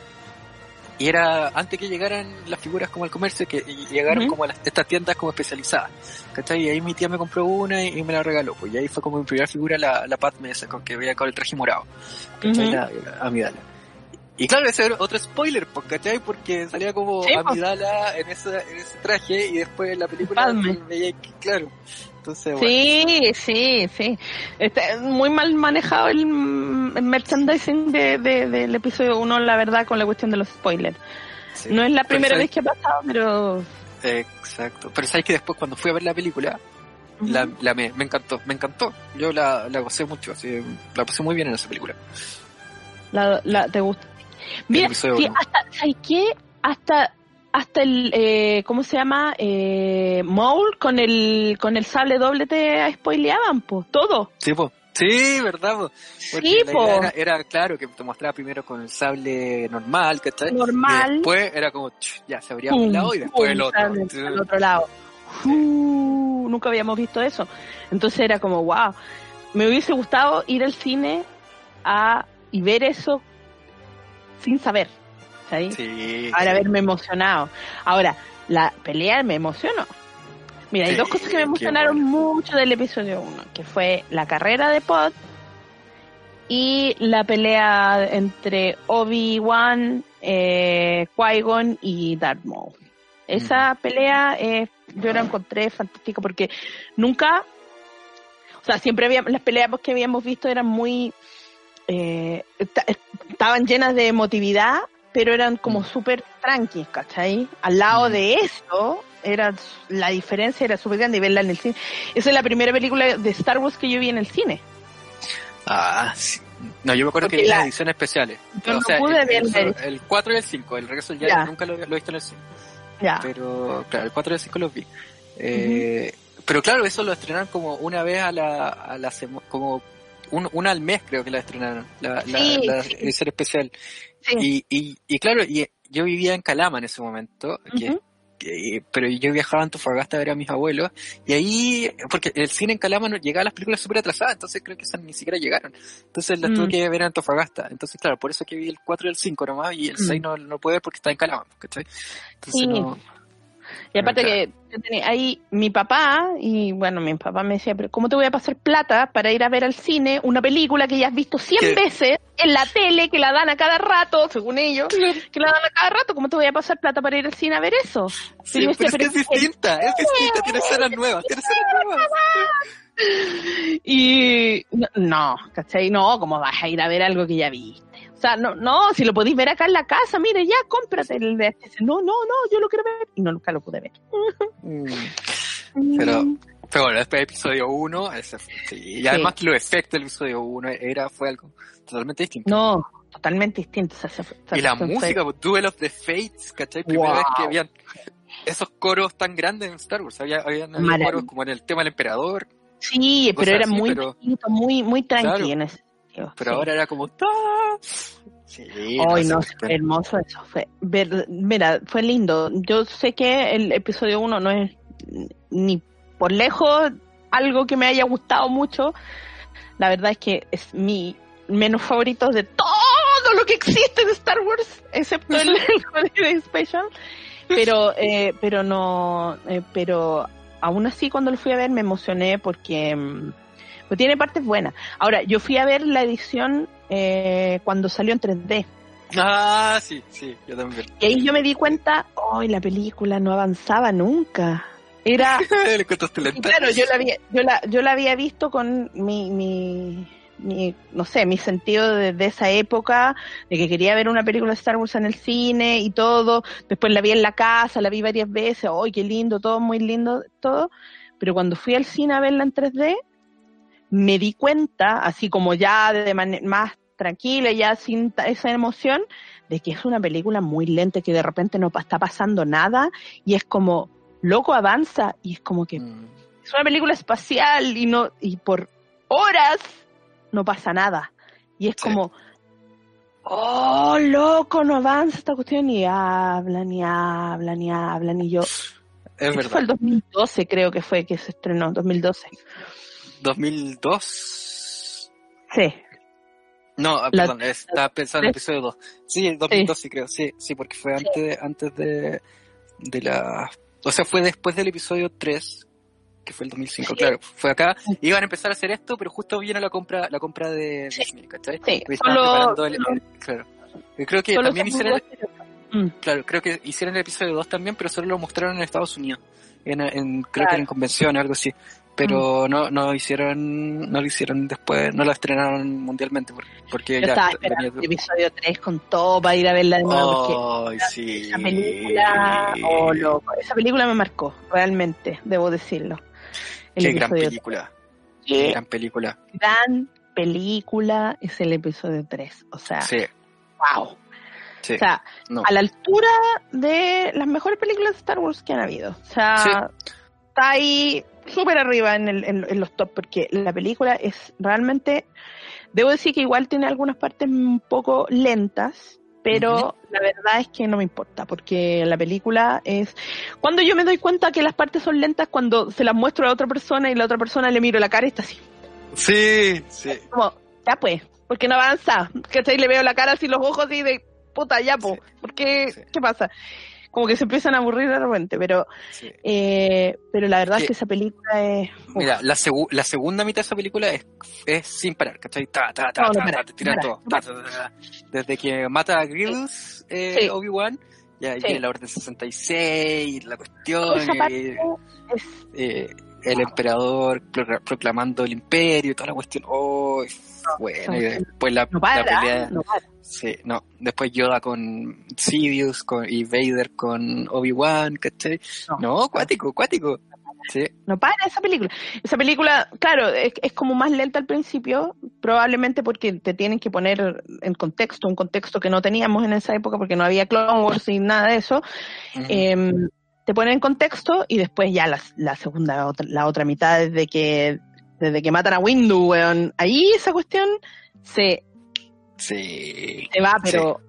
y era antes que llegaran las figuras como al comercio, que llegaron como a las, estas tiendas como especializadas, ¿cachai? Y ahí mi tía me compró una y, y me la regaló, pues y ahí fue como mi primera figura la, la Padme esa, con que veía con el traje morado, ¿cachai? La, la Amidala. Y claro, ese era otro spoiler, pues, ¿cachai? Porque salía como Sí, pues. Amidala en, esa, en ese traje y después en la película veía que, claro. Entonces, bueno. Sí, sí, sí. Está muy mal manejado el, el merchandising de, de- del episodio 1, la verdad, con la cuestión de los spoilers. sí. No es la primera vez que ha pasado, pero... Exacto. Pero sabes que después cuando fui a ver la película, la, la me, me encantó, me encantó. Yo la, la gocé mucho, así, la pasé muy bien en esa película. La, la- ¿Te gusta? Mira, sí, hasta, ¿sabes qué? Hasta, hasta el, eh, ¿cómo se llama? Eh, Maul con el, con el sable doble te spoileaban, pues, todo. Sí, po. Sí, verdad, po. Porque Sí, la po. idea era, era, claro que te mostraba primero con el sable normal, ¿cachai? Normal. Y después era como, ya se abría un lado y después el otro. Al otro lado. Uh, nunca habíamos visto eso. Entonces era como, wow. Me hubiese gustado ir al cine a, y ver eso sin saber. ¿Sabes? Sí. Ahora haberme emocionado. Ahora, la pelea me emocionó. Mira, hay Sí, dos cosas que me emocionaron bueno. mucho del episodio 1, que fue la carrera de Pod y la pelea entre Obi-Wan, eh, Qui-Gon y Darth Maul. Esa pelea eh, yo la encontré fantástica porque nunca, o sea, siempre habíamos, las peleas que habíamos visto eran muy, eh, esta- estaban llenas de emotividad, pero eran como súper tranquis, ¿cachai? Al lado Mm. de eso, era, la diferencia era súper grande y verla en el cine. Esa es la primera película de Star Wars que yo vi en el cine. Ah, sí. No, yo me acuerdo que vi la- las ediciones especiales. Yo no o sea, pude el, ver el, el 4 y el 5, el regreso Ya. nunca lo, lo he visto en el cine. Ya. Pero, claro, el 4 y el 5 los vi. Eh, Pero claro, eso lo estrenaron como una vez a la, a la como un, una al mes creo que la estrenaron, la, la, Sí, la sí. edición especial. Sí. Y, y, y claro, y yo vivía en Calama en ese momento, que- que- pero yo viajaba a Antofagasta a ver a mis abuelos, y ahí, porque el cine en Calama no llegaba a las películas súper atrasadas, entonces creo que esas ni siquiera llegaron. Entonces las Mm. tuve que ver en Antofagasta. Entonces, claro, por eso que vi el 4 y el 5 nomás, y el Mm. 6 no, no puede ver porque está en Calama, ¿cachai? Entonces no... Y aparte que yo tenía ahí mi papá, y bueno, mi papá me decía, pero ¿cómo te voy a pasar plata para ir a ver al cine una película que ya has visto 100 ¿Qué? veces en la tele, que la dan a cada rato, según ellos, que la dan a cada rato? ¿Cómo te voy a pasar plata para ir al cine a ver eso? Sí, decía, pero es que es distinta, es distinta, tiene escenas nuevas, tiene escenas nuevas. Y no, no, ¿cachai? No, ¿cómo vas a ir a ver algo que ya viste? O sea, no, no, si lo podéis ver acá en la casa, mire, ya, cómprate el VHS. No, no, no, yo lo quiero ver. Y no, nunca lo pude ver. Mm. Pero, pero bueno, después del episodio 1, ese fue- sí, y además que los efectos del episodio 1 era, fue algo totalmente distinto. No, totalmente distinto. o sea, se fue- y la música, pues, Duel of the Fates, ¿cachai? Primera Wow. vez que habían esos coros tan grandes en Star Wars. Había, habían, coros como en el tema del emperador, Sí, pero era así, muy pero- distinto, muy, muy tranqui Claro. Pero sí. ahora era como... ¡tá! Sí, Ay, sé, no, fue hermoso eso. Fue, ver- mira, fue lindo. Yo sé que el episodio 1 no es ni por lejos algo que me haya gustado mucho. La verdad es que es mi menos favorito de todo lo que existe de Star Wars, excepto el, el Special. Pero, eh, pero no, eh, pero aún así cuando lo fui a ver me emocioné porque pues tiene partes buenas. Ahora, yo fui a ver la edición eh, cuando salió en 3D. Ah, sí, sí, yo también. Y ahí yo me di cuenta, hoy la película no avanzaba nunca. Era, Le claro, yo la había, yo la, yo la había visto con mi, mi, mi, no sé, mi sentido de, de esa época, de que quería ver una película de Star Wars en el cine y todo. Después la vi en la casa, la vi varias veces, ¡ay, qué lindo! Todo muy lindo, todo. Pero cuando fui al cine a verla en 3D, me di cuenta, así como ya de manera más tranquila, ya sin esa emoción, de que es una película muy lenta, que de repente no está pasando nada y es como, loco avanza y es como que Mm. es una película espacial y no y por horas no pasa nada y es Sí. como oh loco no avanza esta cuestión y hablan y hablan y hablan y yo Es Esto verdad. fue el 2012 creo que fue que se estrenó 2012 2002. sí No, ah, La- perdón, estaba pensando en el episodio 2. Sí, 2012 creo, sí, sí, porque fue antes, antes de, de la... O sea, fue después del episodio 3, que fue el 2005, Sí. claro. Fue acá, iban a empezar a hacer esto, pero justo viene la compra la compra de Sí. Disney, ¿cachai? sí solo, el- el- claro. Creo que también hicieron, eso. Mm, claro, creo que hicieron el episodio 2 también, pero solo lo mostraron en Estados Unidos. En, en- creo que en convenciones o algo así. Pero no, no hicieron, no lo hicieron después, no lo estrenaron mundialmente por- porque yo ya estaba venía esperando el episodio 3 con todo para ir a verla de nuevo porque Ay, sí. Esa película, oh loco, esa película me marcó, realmente, debo decirlo. El Qué gran película. Qué gran película. gran película es el episodio 3. O sea, Sí, wow. sí. O sea, no. a la altura de las mejores películas de Star Wars que han habido. O sea, está ahí súper arriba en, el- en- en los top porque la película es realmente, debo decir que igual tiene algunas partes un poco lentas, pero la verdad es que no me importa porque la película es... Cuando yo me doy cuenta que las partes son lentas, cuando se las muestro a otra persona y la otra persona le miro la cara y está así. Sí, sí. Como, ya pues, porque no avanza. ¿Cachai? Le veo la cara así, los ojos así de puta, ya pues. Sí. ¿Por qué? Sí. ¿Qué pasa? Como que se empiezan a aburrir de repente, pero Sí. eh, pero la verdad es que esa película es uf, Mira, la, segu- la segunda mitad de esa película es, es sin parar, ¿cachai? Ta, ta, ta, No, no para, te tiran todo. para. Desde que mata a Grievous, eh, Sí. Obi-Wan, ya viene la Orden 66, la cuestión, esa parte eh, es eh, el emperador procla- proclamando el imperio, toda la cuestión. Oh, bueno, y después la, no la pelea. no para. Sí, no. Después Yoda con Sidious con, y Vader con Obi-Wan, ¿cachai? No. No, cuático, cuático. Sí, No para esa película. Esa película, claro, es, es como más lenta al principio, probablemente porque te tienen que poner en contexto, un contexto que no teníamos en esa época porque no había Clone Wars y nada de eso. Eh, te ponen en contexto y después ya la, la segunda, otra- la otra mitad desde que desde que matan a Windu, weón, ahí esa cuestión se, sí. se va, pero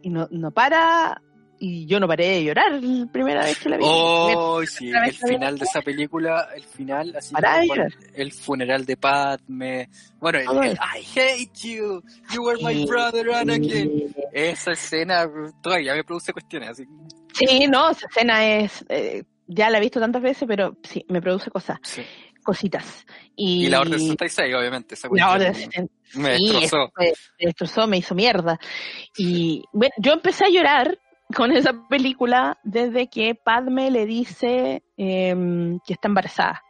y no, no para y yo no paré de llorar la primera vez que la vi. Oh, sí, el final de esa película, el final, así como el funeral de Padme, bueno, el. I hate you, you were my Sí. brother Anakin, esa escena todavía me produce cuestiones, así, Sí, no, esa escena es, eh, ya la he visto tantas veces, pero sí, me produce cosas, sí. cositas. Y, Y la Orden 66, obviamente, esa la orden 66, me destrozó. fue- me destrozó, me hizo mierda. Y bueno, yo empecé a llorar con esa película desde que Padme le dice em, que está embarazada.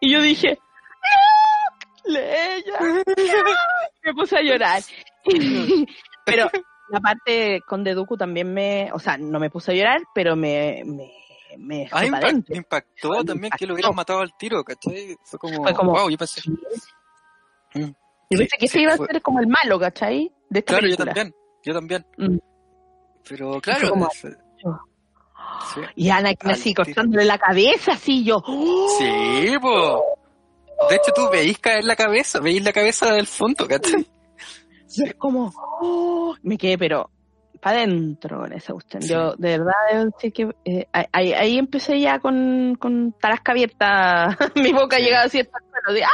Y yo dije, ¡No! ¡Leia! Me puse a llorar. pero la parte con Deduku también me, o sea, no me puse a llorar, pero me, me, me dejó A mí me para impact- adentro. me impactó Me también que lo hubieran matado al tiro, ¿cachai? Fue como, Fue como- wow, yo pensé, Mm. Yo pensé que ese iba a ser como el malo, ¿cachai? De esta claro, yo también, yo también. Mm. Pero claro, como- es- sí. Y Anakin Al así tiro. cortándole la cabeza, así yo. ¡oh! Sí, po. De hecho, tú veís caer la cabeza, veís la cabeza del fondo, ¿cachai? Es como, ¡oh! me quedé, pero para adentro en esa cuestión. Sí. Yo, de verdad, debo decir que eh, ahí, ahí empecé ya con, con tarasca abierta, mi boca Sí. llegaba a cierto suelo, de, ¡ah!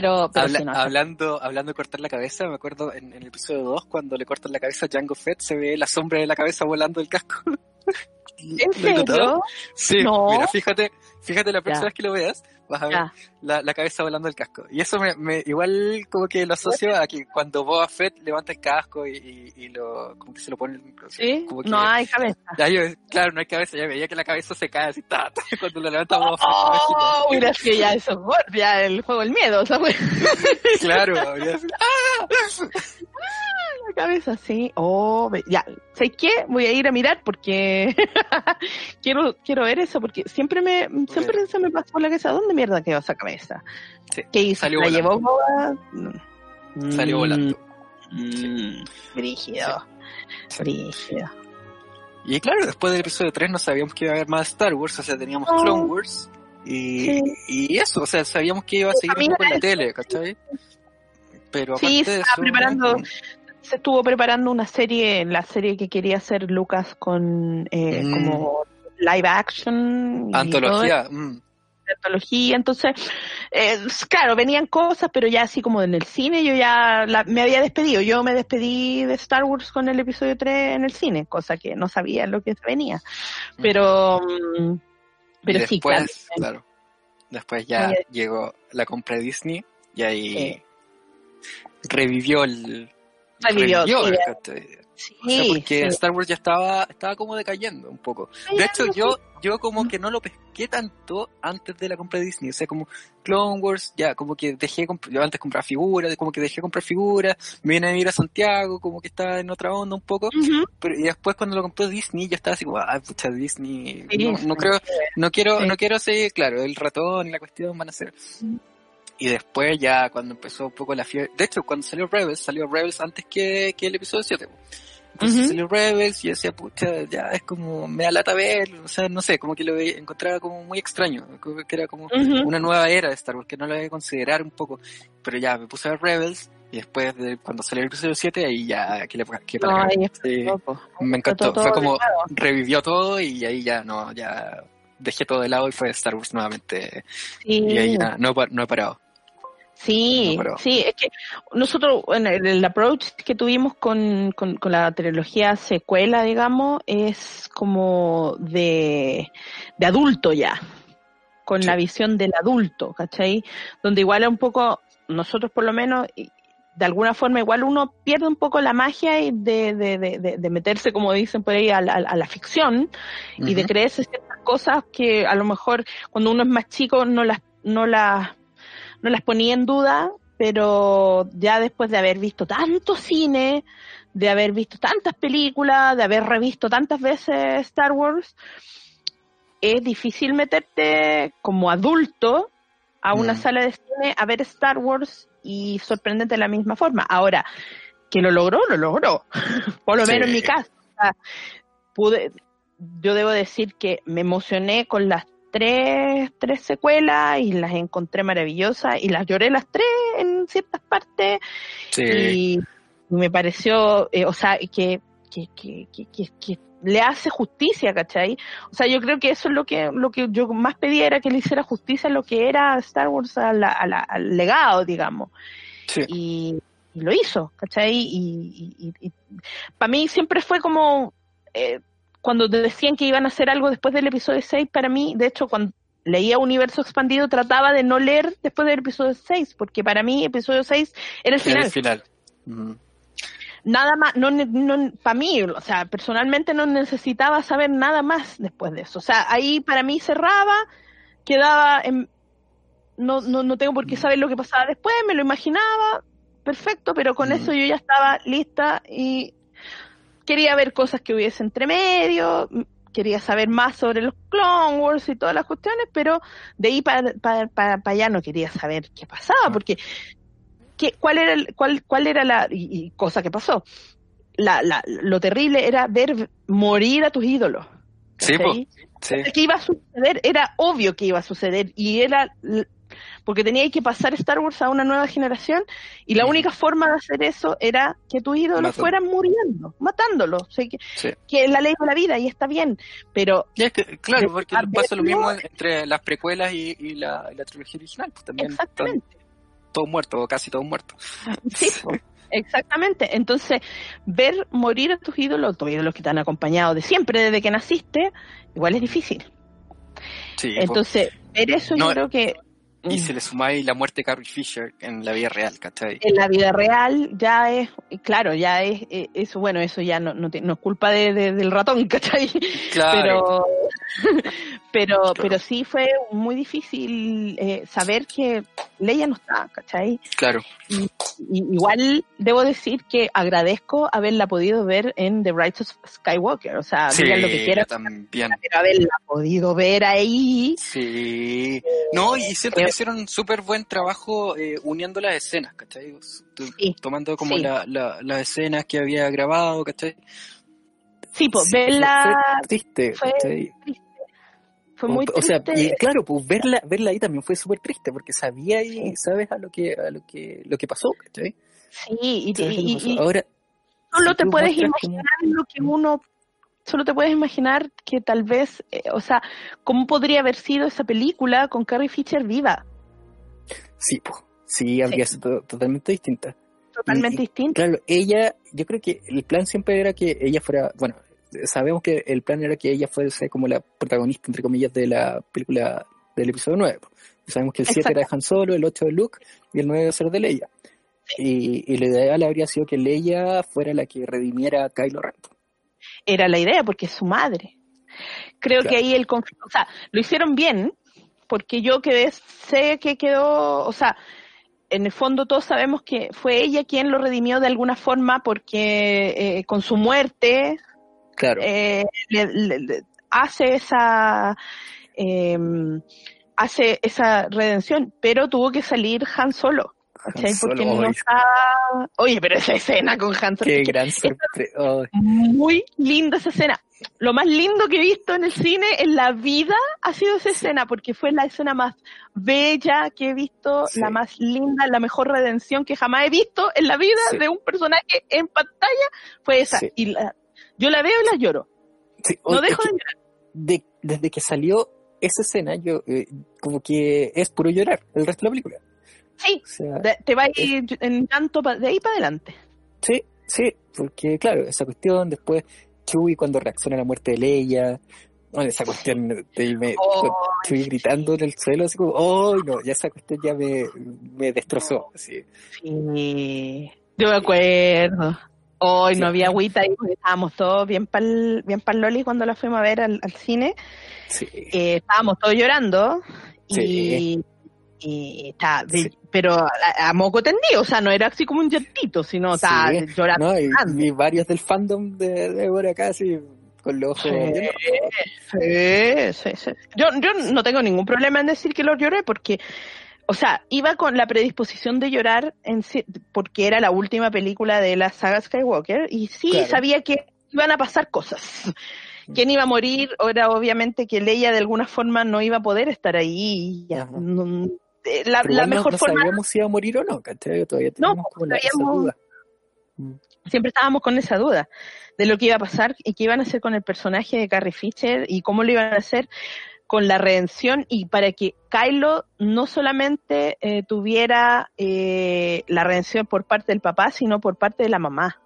Pero, pero Habla- sí, no, hablando, hablando de cortar la cabeza, me acuerdo en, en el episodio 2, cuando le cortan la cabeza a Django Fett, se ve la sombra de la cabeza volando del casco. ¿En serio? Sí, No. mira, fíjate, fíjate la próxima Ya. vez que lo veas, vas a ver Ya. la, la cabeza volando del casco. Y eso me, me- igual como que lo asocio a que cuando Boba Fett levanta el casco y, y, y lo, como que se lo pone, ¿Sí? como que, No hay cabeza. ya yo, claro, no hay cabeza, ya veía que la cabeza se cae así, ta, ta, cuando lo levanta Boba Fett. Oh, mira, es que ya eso ya el juego del miedo, o sea, fue Claro, sido- la cabeza, sí. Oh, ya, ¿sabes qué? Voy a ir a mirar porque quiero quiero ver eso porque siempre me siempre se me pasó por la cabeza, ¿dónde mierda quedó esa cabeza? Sí, ¿Qué hizo? salió ¿La volando. llevó Boba? Mm, salió volando. Mm, brígido. Sí. Brígido. Y claro, después del episodio 3 no sabíamos que iba a haber más Star Wars, o sea, teníamos No. Clone Wars y, y eso, o sea, sabíamos que iba a seguir un poco en la tele, ¿cachai? Pero Sí, se de estaba eso, preparando- Se estuvo preparando una serie, la serie que quería hacer Lucas con eh, Mm. como live action. antología, mm, antología, entonces, eh, claro, venían cosas, pero ya así como en el cine yo ya la- me había despedido, yo me despedí de Star Wars con el episodio 3 en el cine, cosa que no sabía lo que venía, pero, mm, pero sí, después, claro, claro, después ya Oye. llegó la compra de Disney y ahí Sí. revivió el... Revivió, sí. porque sí. Star Wars ya estaba, estaba como decayendo un poco. De hecho, yo, yo como que no lo pesqué tanto antes de la compra de Disney. O sea, como Clone Wars, ya, como que dejé, yo antes compraba figuras, como que dejé de comprar figuras, me vine a vivir a Santiago, como que estaba en otra onda un poco. Pero, y después cuando lo compró Disney, yo estaba así como, ah, pucha, Disney, Sí, no, no creo, no quiero, no quiero ser, claro, el ratón y la cuestión van a ser. Y después ya cuando empezó un poco la fiebre, de hecho cuando salió Rebels, salió Rebels antes que, que el episodio 7. Entonces salió Rebels y yo decía, pucha, ya es como, me da lata verlo, o sea, no sé, como que lo encontraba como muy extraño, como que era como una nueva era de Star Wars, que no lo había considerar un poco, pero ya me puse a ver Rebels y después de cuando salió el episodio 7 ahí ya, que le que No, Sí, me encantó, fue como, revivió todo y ahí ya no, ya dejé todo de lado y fue Star Wars nuevamente. Sí. y ahí ya no, no he parado. Sí, sí, es que nosotros, en el, approach que tuvimos con, con, la trilogía secuela, digamos, es como de, de adulto ya, con la visión del adulto, ¿cachai? Donde igual es un poco, nosotros por lo menos, de alguna forma igual uno pierde un poco la magia de, de, de, de meterse, como dicen por ahí, a la, a la ficción y de creerse ciertas cosas que a lo mejor cuando uno es más chico no las, no las no las ponía en duda, pero ya después de haber visto tanto cine, de haber visto tantas películas, de haber revisto tantas veces Star Wars, es difícil meterte como adulto a una mm. sala de cine a ver Star Wars y sorprendente de la misma forma. Ahora, que lo logró, lo logró. Por lo menos en mi caso. pude, yo debo decir que me emocioné con las tres, tres secuelas y las encontré maravillosas y las lloré las tres en ciertas partes y me pareció, eh, o sea, que, que, que, que, le hace justicia, ¿cachai? O sea, yo creo que eso es lo que, lo que yo más pedía era que le hiciera justicia a lo que era Star Wars al legado, digamos. Y, lo hizo, ¿cachai? Y, y, para mí siempre fue como, eh, cuando decían que iban a hacer algo después del episodio 6, para mí, de hecho, cuando leía Universo Expandido, trataba de no leer después del episodio 6, porque para mí episodio 6 era el final. el final. Nada más, no, no, para mí, o sea, personalmente no necesitaba saber nada más después de eso. O sea, ahí para mí cerraba, quedaba en, no, no, no tengo por qué saber lo que pasaba después, me lo imaginaba, perfecto, pero con eso yo ya estaba lista y quería ver cosas que hubiese entre medio, quería saber más sobre los Clone Wars y todas las cuestiones, pero de ahí para, para, allá no quería saber qué pasaba, porque ¿qué, cuál era cuál, cuál era la y, cosa que pasó. La, la, lo terrible era ver morir a tus ídolos. Sí, sí. ¿Qué iba a suceder? Era obvio que iba a suceder y era porque tenía que pasar Star Wars a una nueva generación y la única forma de hacer eso era que tus ídolos fueran muriendo, matándolos, o que, que, es la ley de la vida y está bien, pero... claro, porque pasa lo mismo entre las precuelas y, la, trilogía original, pues también exactamente. todos muertos, o casi todos muertos. Sí, Exactamente. Entonces, ver morir a tus ídolos, tus ídolos que te han acompañado de siempre, desde que naciste, igual es difícil. Sí, Entonces, ver eso yo creo que y se le sumáis la muerte de Carrie Fisher en la vida real, ¿cachai? En la vida real ya es, claro, ya es, eh, eso, bueno, eso ya no, no, es culpa de, del ratón, ¿cachai? Claro. Pero, pero, pero sí fue muy difícil eh, saber que Leia no está, ¿cachai? Claro. Y, igual debo decir que agradezco haberla podido ver en The Rise of Skywalker, o sea, sí, lo que quieran, también. pero haberla podido ver ahí. Sí. No, y siento que hicieron súper buen trabajo eh, uniendo las escenas, ¿cachai? Tomando como las escenas que había grabado, ¿cachai? Sí, pues verla... Fue triste, fue, fue muy triste. O sea, y claro, pues verla, verla ahí también fue súper triste, porque sabía y sabes a lo que, a lo que, lo que pasó, ¿cachai? Sí, y, ahora solo te puedes imaginar lo que uno solo te puedes imaginar que tal vez, eh, o sea, cómo podría haber sido esa película con Carrie Fisher viva. Sí, pues, sí, habría sido totalmente distinta. Totalmente distinta. Claro, ella, yo creo que el plan siempre era que ella fuera, bueno, sabemos que el plan era que ella fuese como la protagonista, entre comillas, de la película del episodio 9. Sabemos que el 7 era de Han Solo, el 8 de Luke y el 9 iba a ser de Leia. Y, y, lo ideal habría sido que Leia fuera la que redimiera a Kylo Ren era la idea, porque es su madre. Creo que ahí el conflicto, o sea, lo hicieron bien, porque yo que sé que quedó, o sea, en el fondo todos sabemos que fue ella quien lo redimió de alguna forma porque eh, con su muerte claro. Eh, hace esa em, hace esa redención, pero tuvo que salir Han solo. Porque no Oye, pero esa escena con Han Qué gran sorpresa. Muy linda esa escena. Lo más lindo que he visto en el cine en la vida ha sido esa escena, porque fue la escena más bella que he visto, la más linda, la mejor redención que jamás he visto en la vida de un personaje en pantalla, fue esa. Y yo la veo y la lloro. no dejo de llorar. desde que salió esa escena, yo eh, como que es puro llorar el resto de la película Sí, O sea, de- te va a ir en tanto pa- de ahí para adelante. Sí, sí, porque claro, esa cuestión, después Chewie cuando reacciona a la muerte de Leia, bueno, esa cuestión de me, Oh. Chewie gritando en el suelo, así como, oh, no, ya esa cuestión ya me, me destrozó, así. Sí, yo me acuerdo. Hoy Sí. no había agüita y estábamos todos bien pal, bien pal loli cuando la fuimos a ver al, al cine. Sí, Eh, estábamos todos llorando y, Sí. y está, Sí. pero a, a moco tendido, o sea, no era así como un llantito, sino Sí, llorando. ¿no? Y, varios del fandom de, de por acá, así, con los ojos Sí. Sí, sí, sí. Yo, yo no tengo ningún problema en decir que lo lloré porque, o sea, iba con la predisposición de llorar en, porque era la última película de la saga Skywalker y sí Claro. sabía que iban a pasar cosas. ¿Quién iba a morir? Era obviamente que Leia de alguna forma no iba a poder estar ahí. ya. No- eh, la, la mejor no, forma, sabíamos si iba a morir o no, ¿cachai? Todavía No, teníamos como la, esa duda. Mm. siempre estábamos con esa duda de lo que iba a pasar y qué iban a hacer con el personaje de Carrie Fisher y cómo lo iban a hacer con la redención y para que Kylo no solamente eh, tuviera eh, la redención por parte del papá, sino por parte de la mamá,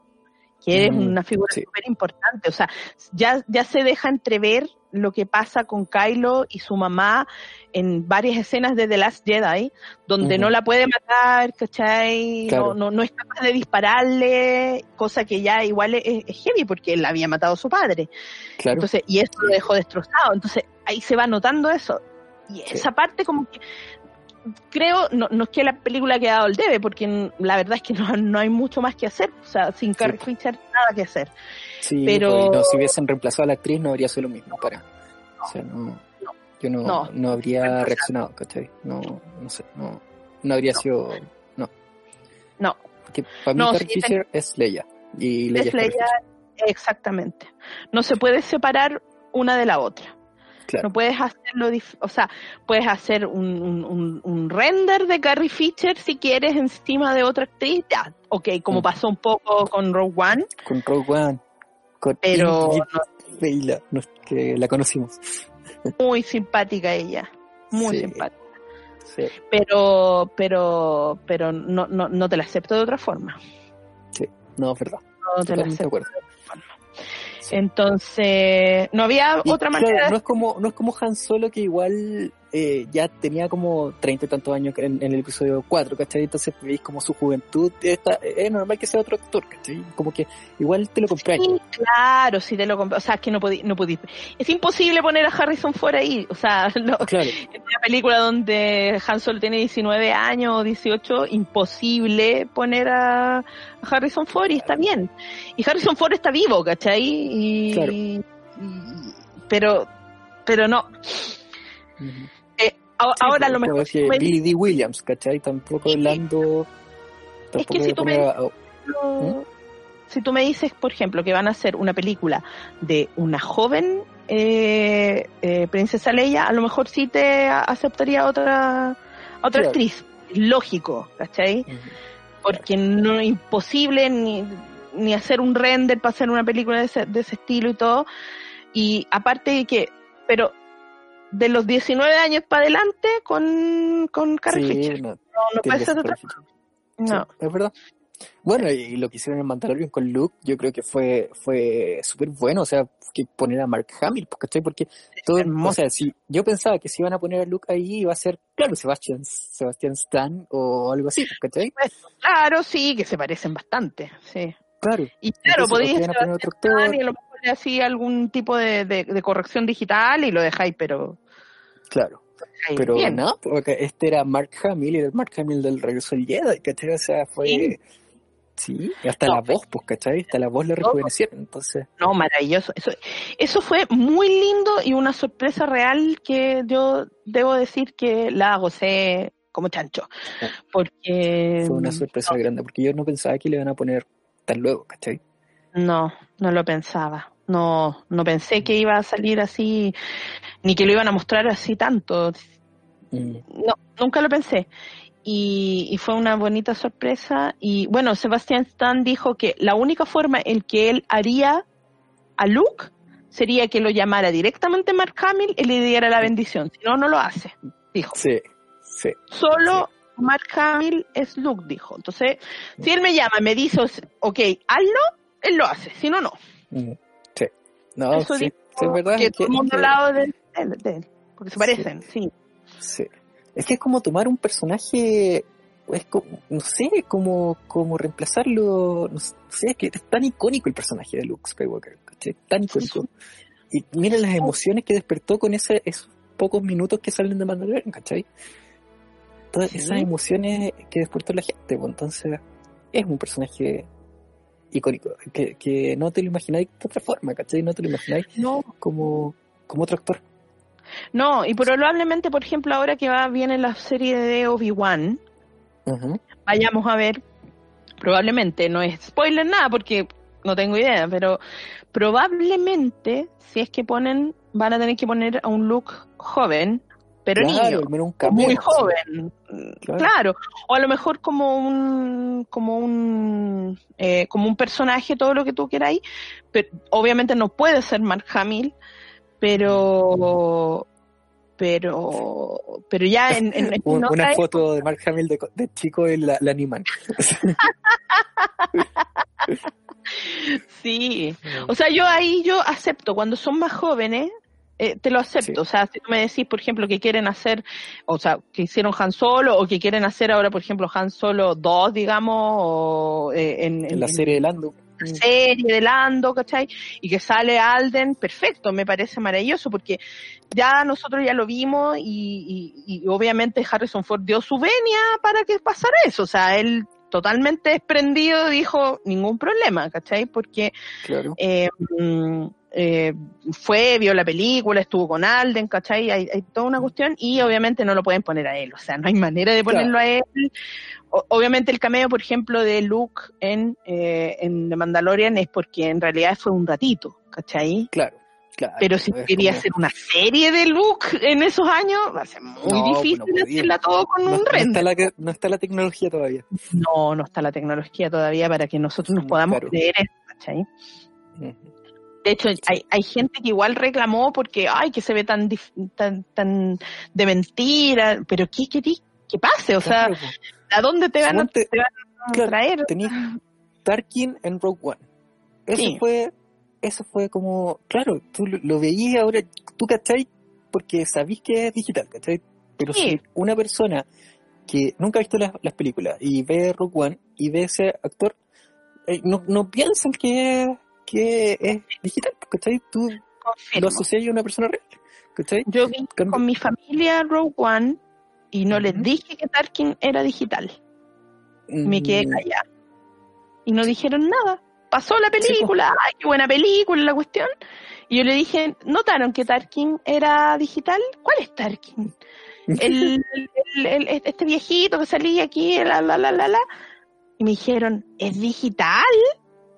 que es Mm, una figura sí. súper importante. O sea, ya, ya se deja entrever lo que pasa con Kylo y su mamá en varias escenas de The Last Jedi, donde no la puede matar, ¿cachai? Claro. No, no, no es capaz de dispararle, cosa que ya igual es, es heavy porque él había matado a su padre. Claro. Entonces, y eso lo dejó destrozado. Entonces, ahí se va notando eso. Y Sí. esa parte como que creo, no, no es que la película ha quedado al debe, porque la verdad es que no, no hay mucho más que hacer. O sea, sin Carrie Fisher, nada que hacer. Sí, Pero- pues, no, si hubiesen reemplazado a la actriz no habría sido lo mismo para. O sea, no, yo no, No. no, habría reaccionado, ¿cachai? No, no sé, no, no habría sido, no. No. Porque para mí Carrie sí, Fisher es Leia. Y Leia Es Leia, exactamente. No se puede separar una de la otra. Claro. No puedes hacerlo, o sea, puedes hacer un, un, un- render de Carrie Fisher si quieres encima de otra actriz, ya, ok, como Mm. pasó un poco con Rogue One, Con Rogue One. Con pero Ingrid no, que la conocimos. muy simpática ella, muy Sí. simpática. Sí, Pero, pero, pero no, no, no te la acepto de otra forma. no, es verdad. No te la Totalmente de acepto. acuerdo. Entonces, no había Y, otra claro, manera. de no es como no es como Han Solo que igual eh, ya tenía como treinta y tantos años en, en el episodio 4, ¿cachai? Entonces veis como su juventud, está, es normal que sea otro actor, ¿cachai? Como que igual te lo compráis. Sí, claro, sí te lo compré. O sea, es que no podí, no podí. Es imposible poner a Harrison Ford ahí. O sea, no- Claro, en una película donde Han Solo tiene 19 años o 18, imposible poner a, a Harrison Ford y está bien. Y Harrison Ford está vivo, ¿cachai? Y, Claro. y- pero, pero no. A- Sí, ahora pues, lo mejor que Billy D. Williams, ¿cachai? Tampoco Sí. Lando. Es que si a tú me a- ejemplo, si tú me dices, por ejemplo, que van a hacer una película de una joven eh, eh, princesa Leia, a lo mejor sí te a- aceptaría otra otra actriz. Lógico, ¿cachai? Porque no es imposible ni, ni hacer un render para hacer una película de ese, de ese estilo y todo. Y aparte de que, pero de los 19 años para adelante con, con Carrie Sí, Fisher. no, No, no puede ser otra. No. Sí, es verdad. Bueno, y lo que hicieron en Mandalorian con Luke, yo creo que fue fue súper bueno, o sea, que poner a Mark Hamill, ¿cachai? Porque todo, hermoso. o sea, si yo pensaba que si iban a poner a Luke ahí iba a ser, claro, Sebastian, Sebastian Stan o algo así, ¿cachai? Claro, sí, que se parecen bastante, sí. Claro. Y claro, Entonces, podéis ¿por qué van a poner otro actor? y a lo mejor le hacía algún tipo de, de, de corrección digital y lo dejáis, pero Claro. dejáis Pero bien. no, porque este era Mark Hamill, era el Mark Hamill del regreso del Jedi, ¿cachai? O sea, fue... Sí. Sí, y hasta No. la voz, pues, ¿cachai? Hasta la voz le rejuvenecieron, entonces... No, maravilloso. Eso, eso fue muy lindo y una sorpresa real que yo debo decir que la gocé como chancho. Porque Fue una sorpresa grande, porque yo no pensaba que le iban a poner tan luego, ¿cachai? no, no lo pensaba. No, no pensé que iba a salir así, ni que lo iban a mostrar así tanto. Mm, No, nunca lo pensé. Y, y fue una bonita sorpresa. Y bueno, Sebastián Stan dijo que la única forma en que él haría a Luke sería que lo llamara directamente Mark Hamill y le diera la bendición. Si no, no lo hace. Dijo. Sí, sí. Solo Mark Hamill es Luke, dijo. Entonces, si él me llama me dice, ok, hazlo, él lo hace, si no, no. Mm, Sí. No, Eso sí, sí, es verdad. que es todo el mundo es lado de, de- de él, porque se parecen, sí. Sí. Es que es como tomar un personaje, es como, no sé, como, como reemplazarlo, no sé, es que es tan icónico el personaje de Luke Skywalker, ¿cachai? Tan icónico. Y mira las emociones que despertó con ese, esos pocos minutos que salen de Mandalorian, ¿cachai? Todas esas emociones que despertó la gente, pues entonces es un personaje icónico, que, que no te lo imagináis de otra forma, ¿cachai? No te lo imagináis No, como, como otro actor. no, y probablemente, por ejemplo, ahora que va viene la serie de Obi-Wan, vayamos a ver, probablemente, no es spoiler nada porque no tengo idea, pero probablemente, si es que ponen, van a tener que poner a un look joven, pero claro, niño, cameo, muy sí. joven, Claro. claro. o a lo mejor como un, como un, eh, como un personaje, todo lo que tú queráis, pero obviamente no puede ser Mark Hamill, pero, pero, pero ya en, en- en una foto de Mark Hamill de, de chico en la, la animan. Sí, o sea, yo ahí yo acepto, cuando son más jóvenes, eh, te lo acepto. Sí. O sea, si tú me decís, por ejemplo, que quieren hacer, o sea, que hicieron Han Solo, o que quieren hacer ahora, por ejemplo, Han Solo 2, digamos, o eh, en, en la serie de Lando. la serie de Lando, ¿cachai? Y que sale Alden, perfecto, me parece maravilloso, porque ya nosotros ya lo vimos y, y- y obviamente Harrison Ford dio su venia para que pasara eso, o sea, él totalmente desprendido dijo ningún problema, ¿cachai? Porque Claro. eh, mm, eh, fue, vio la película, estuvo con Alden, ¿cachai? Hay, hay toda una cuestión y obviamente no lo pueden poner a él, o sea, no hay manera de ponerlo a él. O- obviamente el cameo, por ejemplo, de Luke en, eh, en The Mandalorian es porque en realidad fue un ratito, ¿cachai? Claro. Claro. Pero si quería como- hacer una serie de Luke en esos años, va a ser muy No, difícil no hacerla todo con no, un está render. la, no está la tecnología todavía. No, no está la tecnología todavía para que nosotros nos podamos claro. creer eso, ¿cachai? De hecho, hay, hay gente que igual reclamó porque, ay, que se ve tan, dif- tan, tan de mentira, pero ¿qué querís que pase? O sea. ¿a dónde te van a, Suponte- te van a claro, traer? Tenías Tarkin en Rogue One. Eso Sí. fue, eso fue como, claro, tú lo, lo veías ahora, tú cachai, porque sabís que es digital, cachai. Pero Sí. si una persona que nunca ha visto las, las películas y ve Rogue One y ve ese actor, eh, no, no piensan que, que es digital, ¿cachai? Tú lo asocias a una persona real, ¿cachai? Yo vi con mi familia Rogue One y no les dije que Tarkin era digital. Me quedé Mm, callada. Y no dijeron nada. Pasó la película, ay, qué buena película la cuestión. Y yo le dije, ¿notaron que Tarkin era digital? ¿Cuál es Tarkin? El, el- el- este viejito que salía aquí, la, la, la, la, la. Y me dijeron, ¿es digital?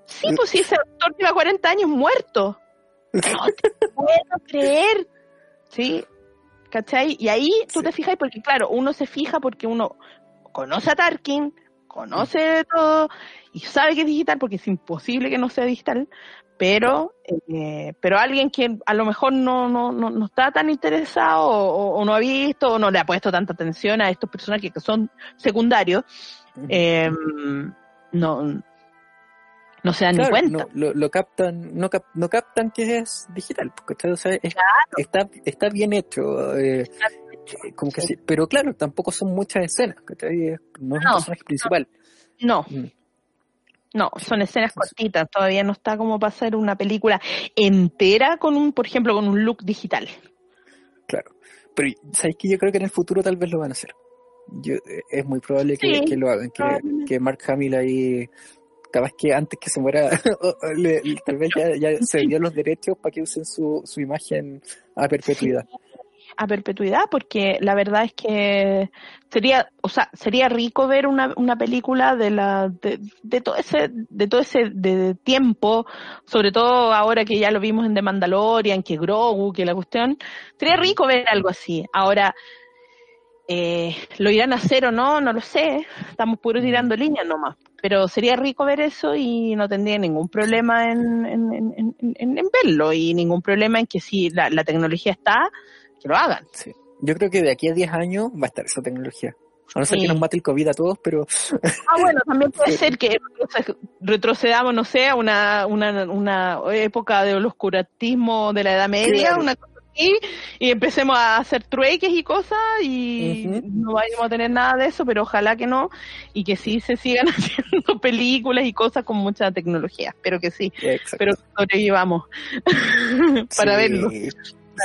Sí, pues sí, ese actor lleva 40 años muerto. No te puedo creer. Sí, ¿cachai? Y ahí tú Sí. te fijas, porque claro, uno se fija porque uno conoce a Tarkin, conoce todo y sabe que es digital porque es imposible que no sea digital, pero eh, pero alguien que a lo mejor no, no, no, no está tan interesado o, o no ha visto o no le ha puesto tanta atención a estos personajes que son secundarios, eh, no, no se dan Claro, ni cuenta. no, lo, lo captan, no, cap- no captan que es digital, porque o sea, es- está, está bien hecho, eh, eh, como que sí, pero claro, tampoco son muchas escenas, ¿cachai? Es- No es No, un personaje principal. No, Mm. No, son escenas cortitas, todavía no está como para hacer una película entera con un, por ejemplo, con un look digital. Claro. Pero, ¿sabes que Yo creo que en el futuro tal vez lo van a hacer. Yo, eh, es muy probable que, Sí, que lo hagan, que, Mark Hamill ahí, capaz que antes que se muera, le- tal vez ya, ya se dio los derechos para que usen su, su imagen a perpetuidad. A perpetuidad porque la verdad es que sería o sea sería rico ver una, una película de la de, de todo ese de todo ese de tiempo sobre todo ahora que ya lo vimos en The Mandalorian que Grogu que la cuestión. Sería rico ver algo así. Ahora eh, lo irán a hacer o no no lo sé. Estamos puro tirando líneas nomás. Pero sería rico ver eso y no tendría ningún problema en, en, en, en- en- en verlo y ningún problema en que si la, la tecnología está que lo hagan Sí. Yo creo que de aquí a 10 años va a estar esa tecnología. A no ser Sí. que nos mate el COVID a todos, pero Ah, bueno, también puede ser que retroce- retrocedamos, no sé, a una, una, una época del oscurantismo de la Edad Media, Claro. una cosa así, y empecemos a hacer trueques y cosas, y Ujú. no vayamos a tener nada de eso, pero ojalá que no, y que sí se sigan haciendo películas y cosas con mucha tecnología, espero que sí, exacto. pero sobrevivamos para Sí, verlo, Sí,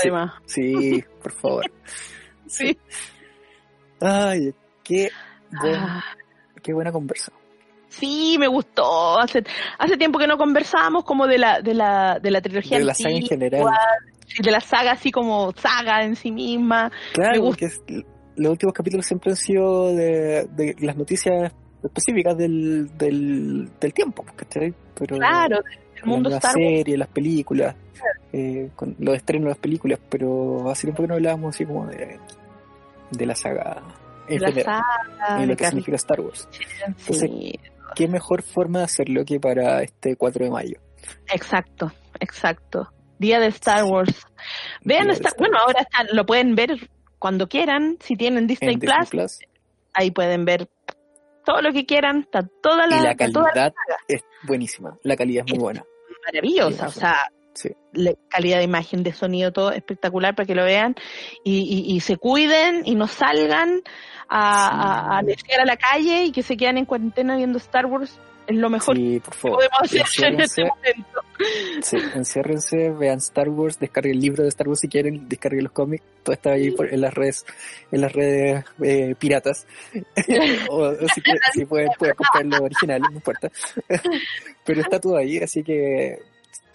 además. sí, por favor. Sí. Ay, qué, buen- Ah. qué buena conversa. Sí, me gustó. Hace, hace tiempo que no conversábamos como de la, de la, de la trilogía De la saga en general. de la saga así como saga en sí misma. Claro, porque es- los últimos capítulos siempre han sido de, de las noticias específicas del, del, del tiempo, ¿cachai? Pero Claro, el mundo las Star Wars. series, las películas, eh, con los estrenos de las películas, pero hace tiempo que no hablábamos así como de, de la saga en la general, saga, lo que significa Star Wars. Carrie- sí, ¿Qué mejor forma de hacerlo que para este 4 de mayo? exacto, exacto. Día de Star Wars. Vean, Star- bueno, ahora están, lo pueden ver cuando quieran. Si tienen Disney, Plus. ahí pueden ver todo lo que quieran. Está toda la, Y la está toda la calidad es buenísima. La calidad es muy buena. maravillosa, o sea, sí. la calidad de imagen, de sonido, todo espectacular para que lo vean y, y- y se cuiden y no salgan a, a, a Sí. a la calle y que se quedan en cuarentena viendo Star Wars. Es lo mejor Sí, por que favor. podemos hacer en Enciérrense, este momento. sí, enciérrense, vean Star Wars, descarguen el libro de Star Wars si quieren, descarguen los cómics, todo está ahí por- en las redes, en las redes eh, piratas. o, o si, quieren- si pueden, pueden comprarlo original, no importa. Pero está todo ahí, así que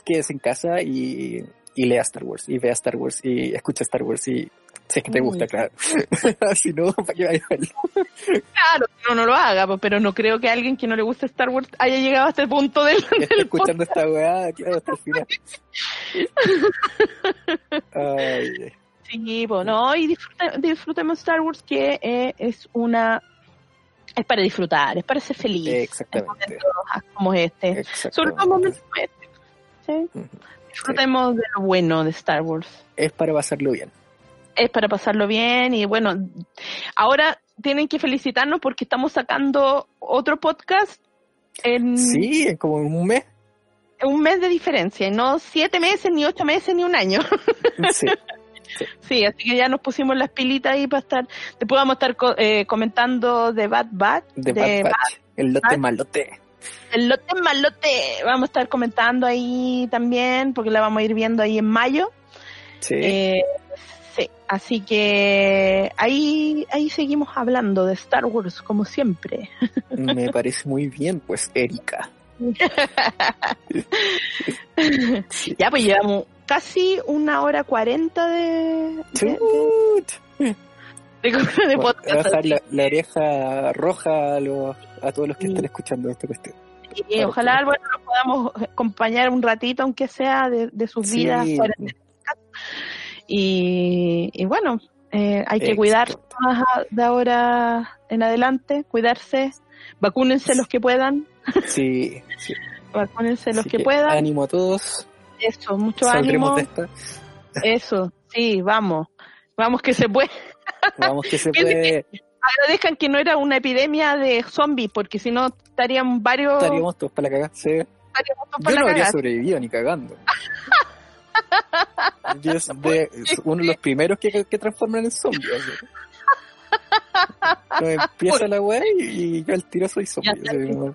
quédese en casa y, y lea Star Wars, y vea Star Wars, y escucha Star Wars, y si es que te gusta, claro. si no, ¿para qué vayas a verlo? Claro, no, no lo haga, pero no creo que alguien que no le guste Star Wars haya llegado a este punto del, Está del escuchando esta weá, claro, hasta el final. Ay, Sí, pues, no, y disfrute- disfrutemos Star Wars que eh, es una... Es para disfrutar, es para ser feliz. en exactamente. momentos como este. Sobre todo momentos como este. ¿sí? Ujú. Disfrutemos de lo bueno de Star Wars. Es para pasarlo bien. Es para pasarlo bien y bueno, ahora tienen que felicitarnos porque estamos sacando otro podcast en Sí, en como un mes. un mes de diferencia, y no siete meses, ni ocho meses, ni un año. Sí. Sí, así que ya nos pusimos las pilitas ahí para estar. Después vamos a estar co- eh, comentando de Bad Bad, De de Bad Batch. El lote malote. el lote malote. Vamos a estar comentando ahí también, porque la vamos a ir viendo ahí en mayo. Sí. Eh, sí, así que ahí, ahí seguimos hablando de Star Wars, como siempre. Me parece muy bien, pues, Erika. Sí. Ya, pues llevamos casi una hora cuarenta de, de, de- de podcast. Bajar la, la oreja roja a, los- a todos los que Sí. estén escuchando esta cuestión. Y ojalá bueno, nos podamos acompañar un ratito, aunque sea de, de sus Sí. vidas. Y, y bueno, eh, hay que Exacto. cuidar más de ahora en adelante, cuidarse, vacúnense los que puedan, Sí, sí. vacúnense los que, puedan. Ánimo a todos. Eso, mucho Saldremos ánimo. de esta. Eso, sí, vamos. Vamos que se puede. Vamos que se puede. Agradezcan que no era una epidemia de zombies, porque si no estarían varios. Estaríamos todos para la cagada. Sí. estaríamos todos Yo no la habría cagada. sobrevivido ni cagando. Yo es de- es uno de los primeros que, que transforman en zombies. así. No, empieza la weá y, yo al tiro soy zombie. Así,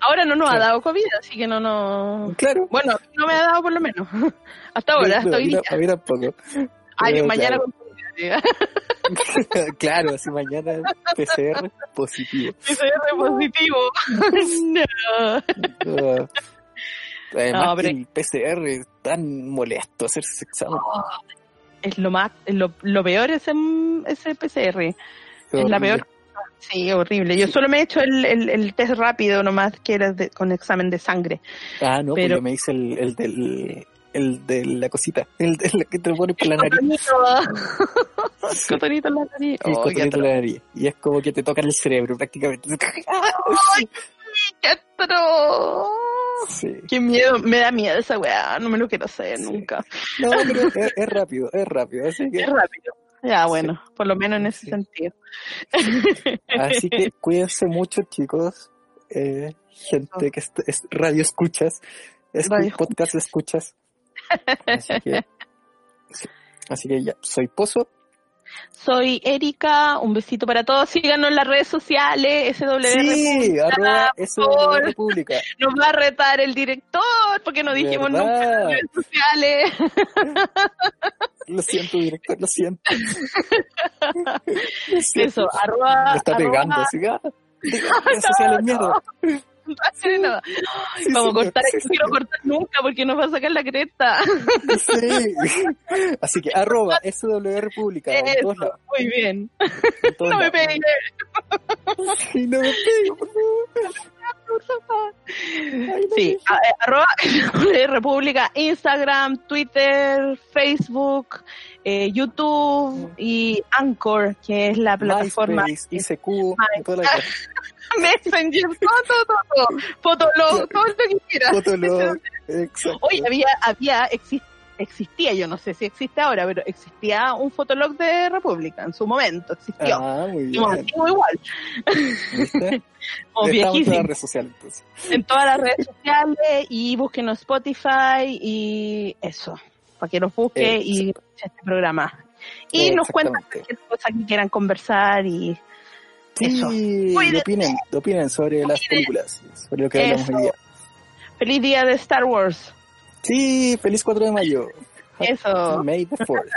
Ahora no nos ha dado COVID, así que no nos. Claro. Bueno, no me ha dado por lo menos. Hasta ahora, hasta hoy día. a mí tampoco. Ay, Pero, mañana claro. claro, así mañana PCR positivo. PCR positivo. no. Además No, pero- que el PCR tan molesto hacerse ese examen. Es lo más, es lo, lo peor ese, ese PCR. Es la peor. Sí, horrible. Yo solo me he hecho el, el, el test rápido nomás, que era de- con examen de sangre. Ah, no, Pero- pues yo me hice el, el del el de la cosita, el de la que te lo pones por la nariz. Sí, Cotonito en la nariz. el Oh, cotonito en la nariz. Y es como que te tocan el cerebro prácticamente. ¡Qué atroz! Sí. Qué miedo, me da miedo esa weá, no me lo quiero hacer Sí. nunca. No, pero es, es rápido, es rápido. Así que Es rápido. Ya, bueno, por lo menos en ese sentido. Así que cuídense mucho, chicos. Eh, gente que es radio escuchas, es Radio podcast escuchas. Así que, así que ya, soy Pozo. Soy Erika, un besito para todos. Síganos en las redes sociales, SW Sí, arroba favor. República. Nos va a retar el director porque no dijimos nunca en las redes sociales. Lo siento, director, lo siento. Lo siento. Eso, arroba. Me está arroba- pegando, diga, redes sociales, mierda. No, Sí, Vamos a cortar, sí, no quiero cortar nunca porque nos va a sacar la cresta. Sí. Así que arroba SW República Eso, muy bien. No me pegues. No me pego, por favor. Sí, eh, arroba República, Instagram, Twitter, Facebook, eh, YouTube y Anchor, que es la plataforma ICQ, toda la. Messenger, todo, todo, todo. Fotolog, todo lo que quieras. Fotolog, exacto. Oye, había, había, exi- existía, yo no sé si existe ahora, pero existía un Fotolog de República en su momento, existió. Ah, muy bien. antiguo igual, ¿Viste? Estamos en todas las redes sociales, entonces. en todas las redes sociales y búsquenos Spotify y eso, para que los busque y este programa. Y nos cuentan cualquier cosa que quieran conversar y eso. Sí, y opinen, opinen sobre las películas, sobre lo que hablamos Eso. hoy día. feliz día de Star Wars. Sí, feliz 4 de mayo. Eso. May the 4th.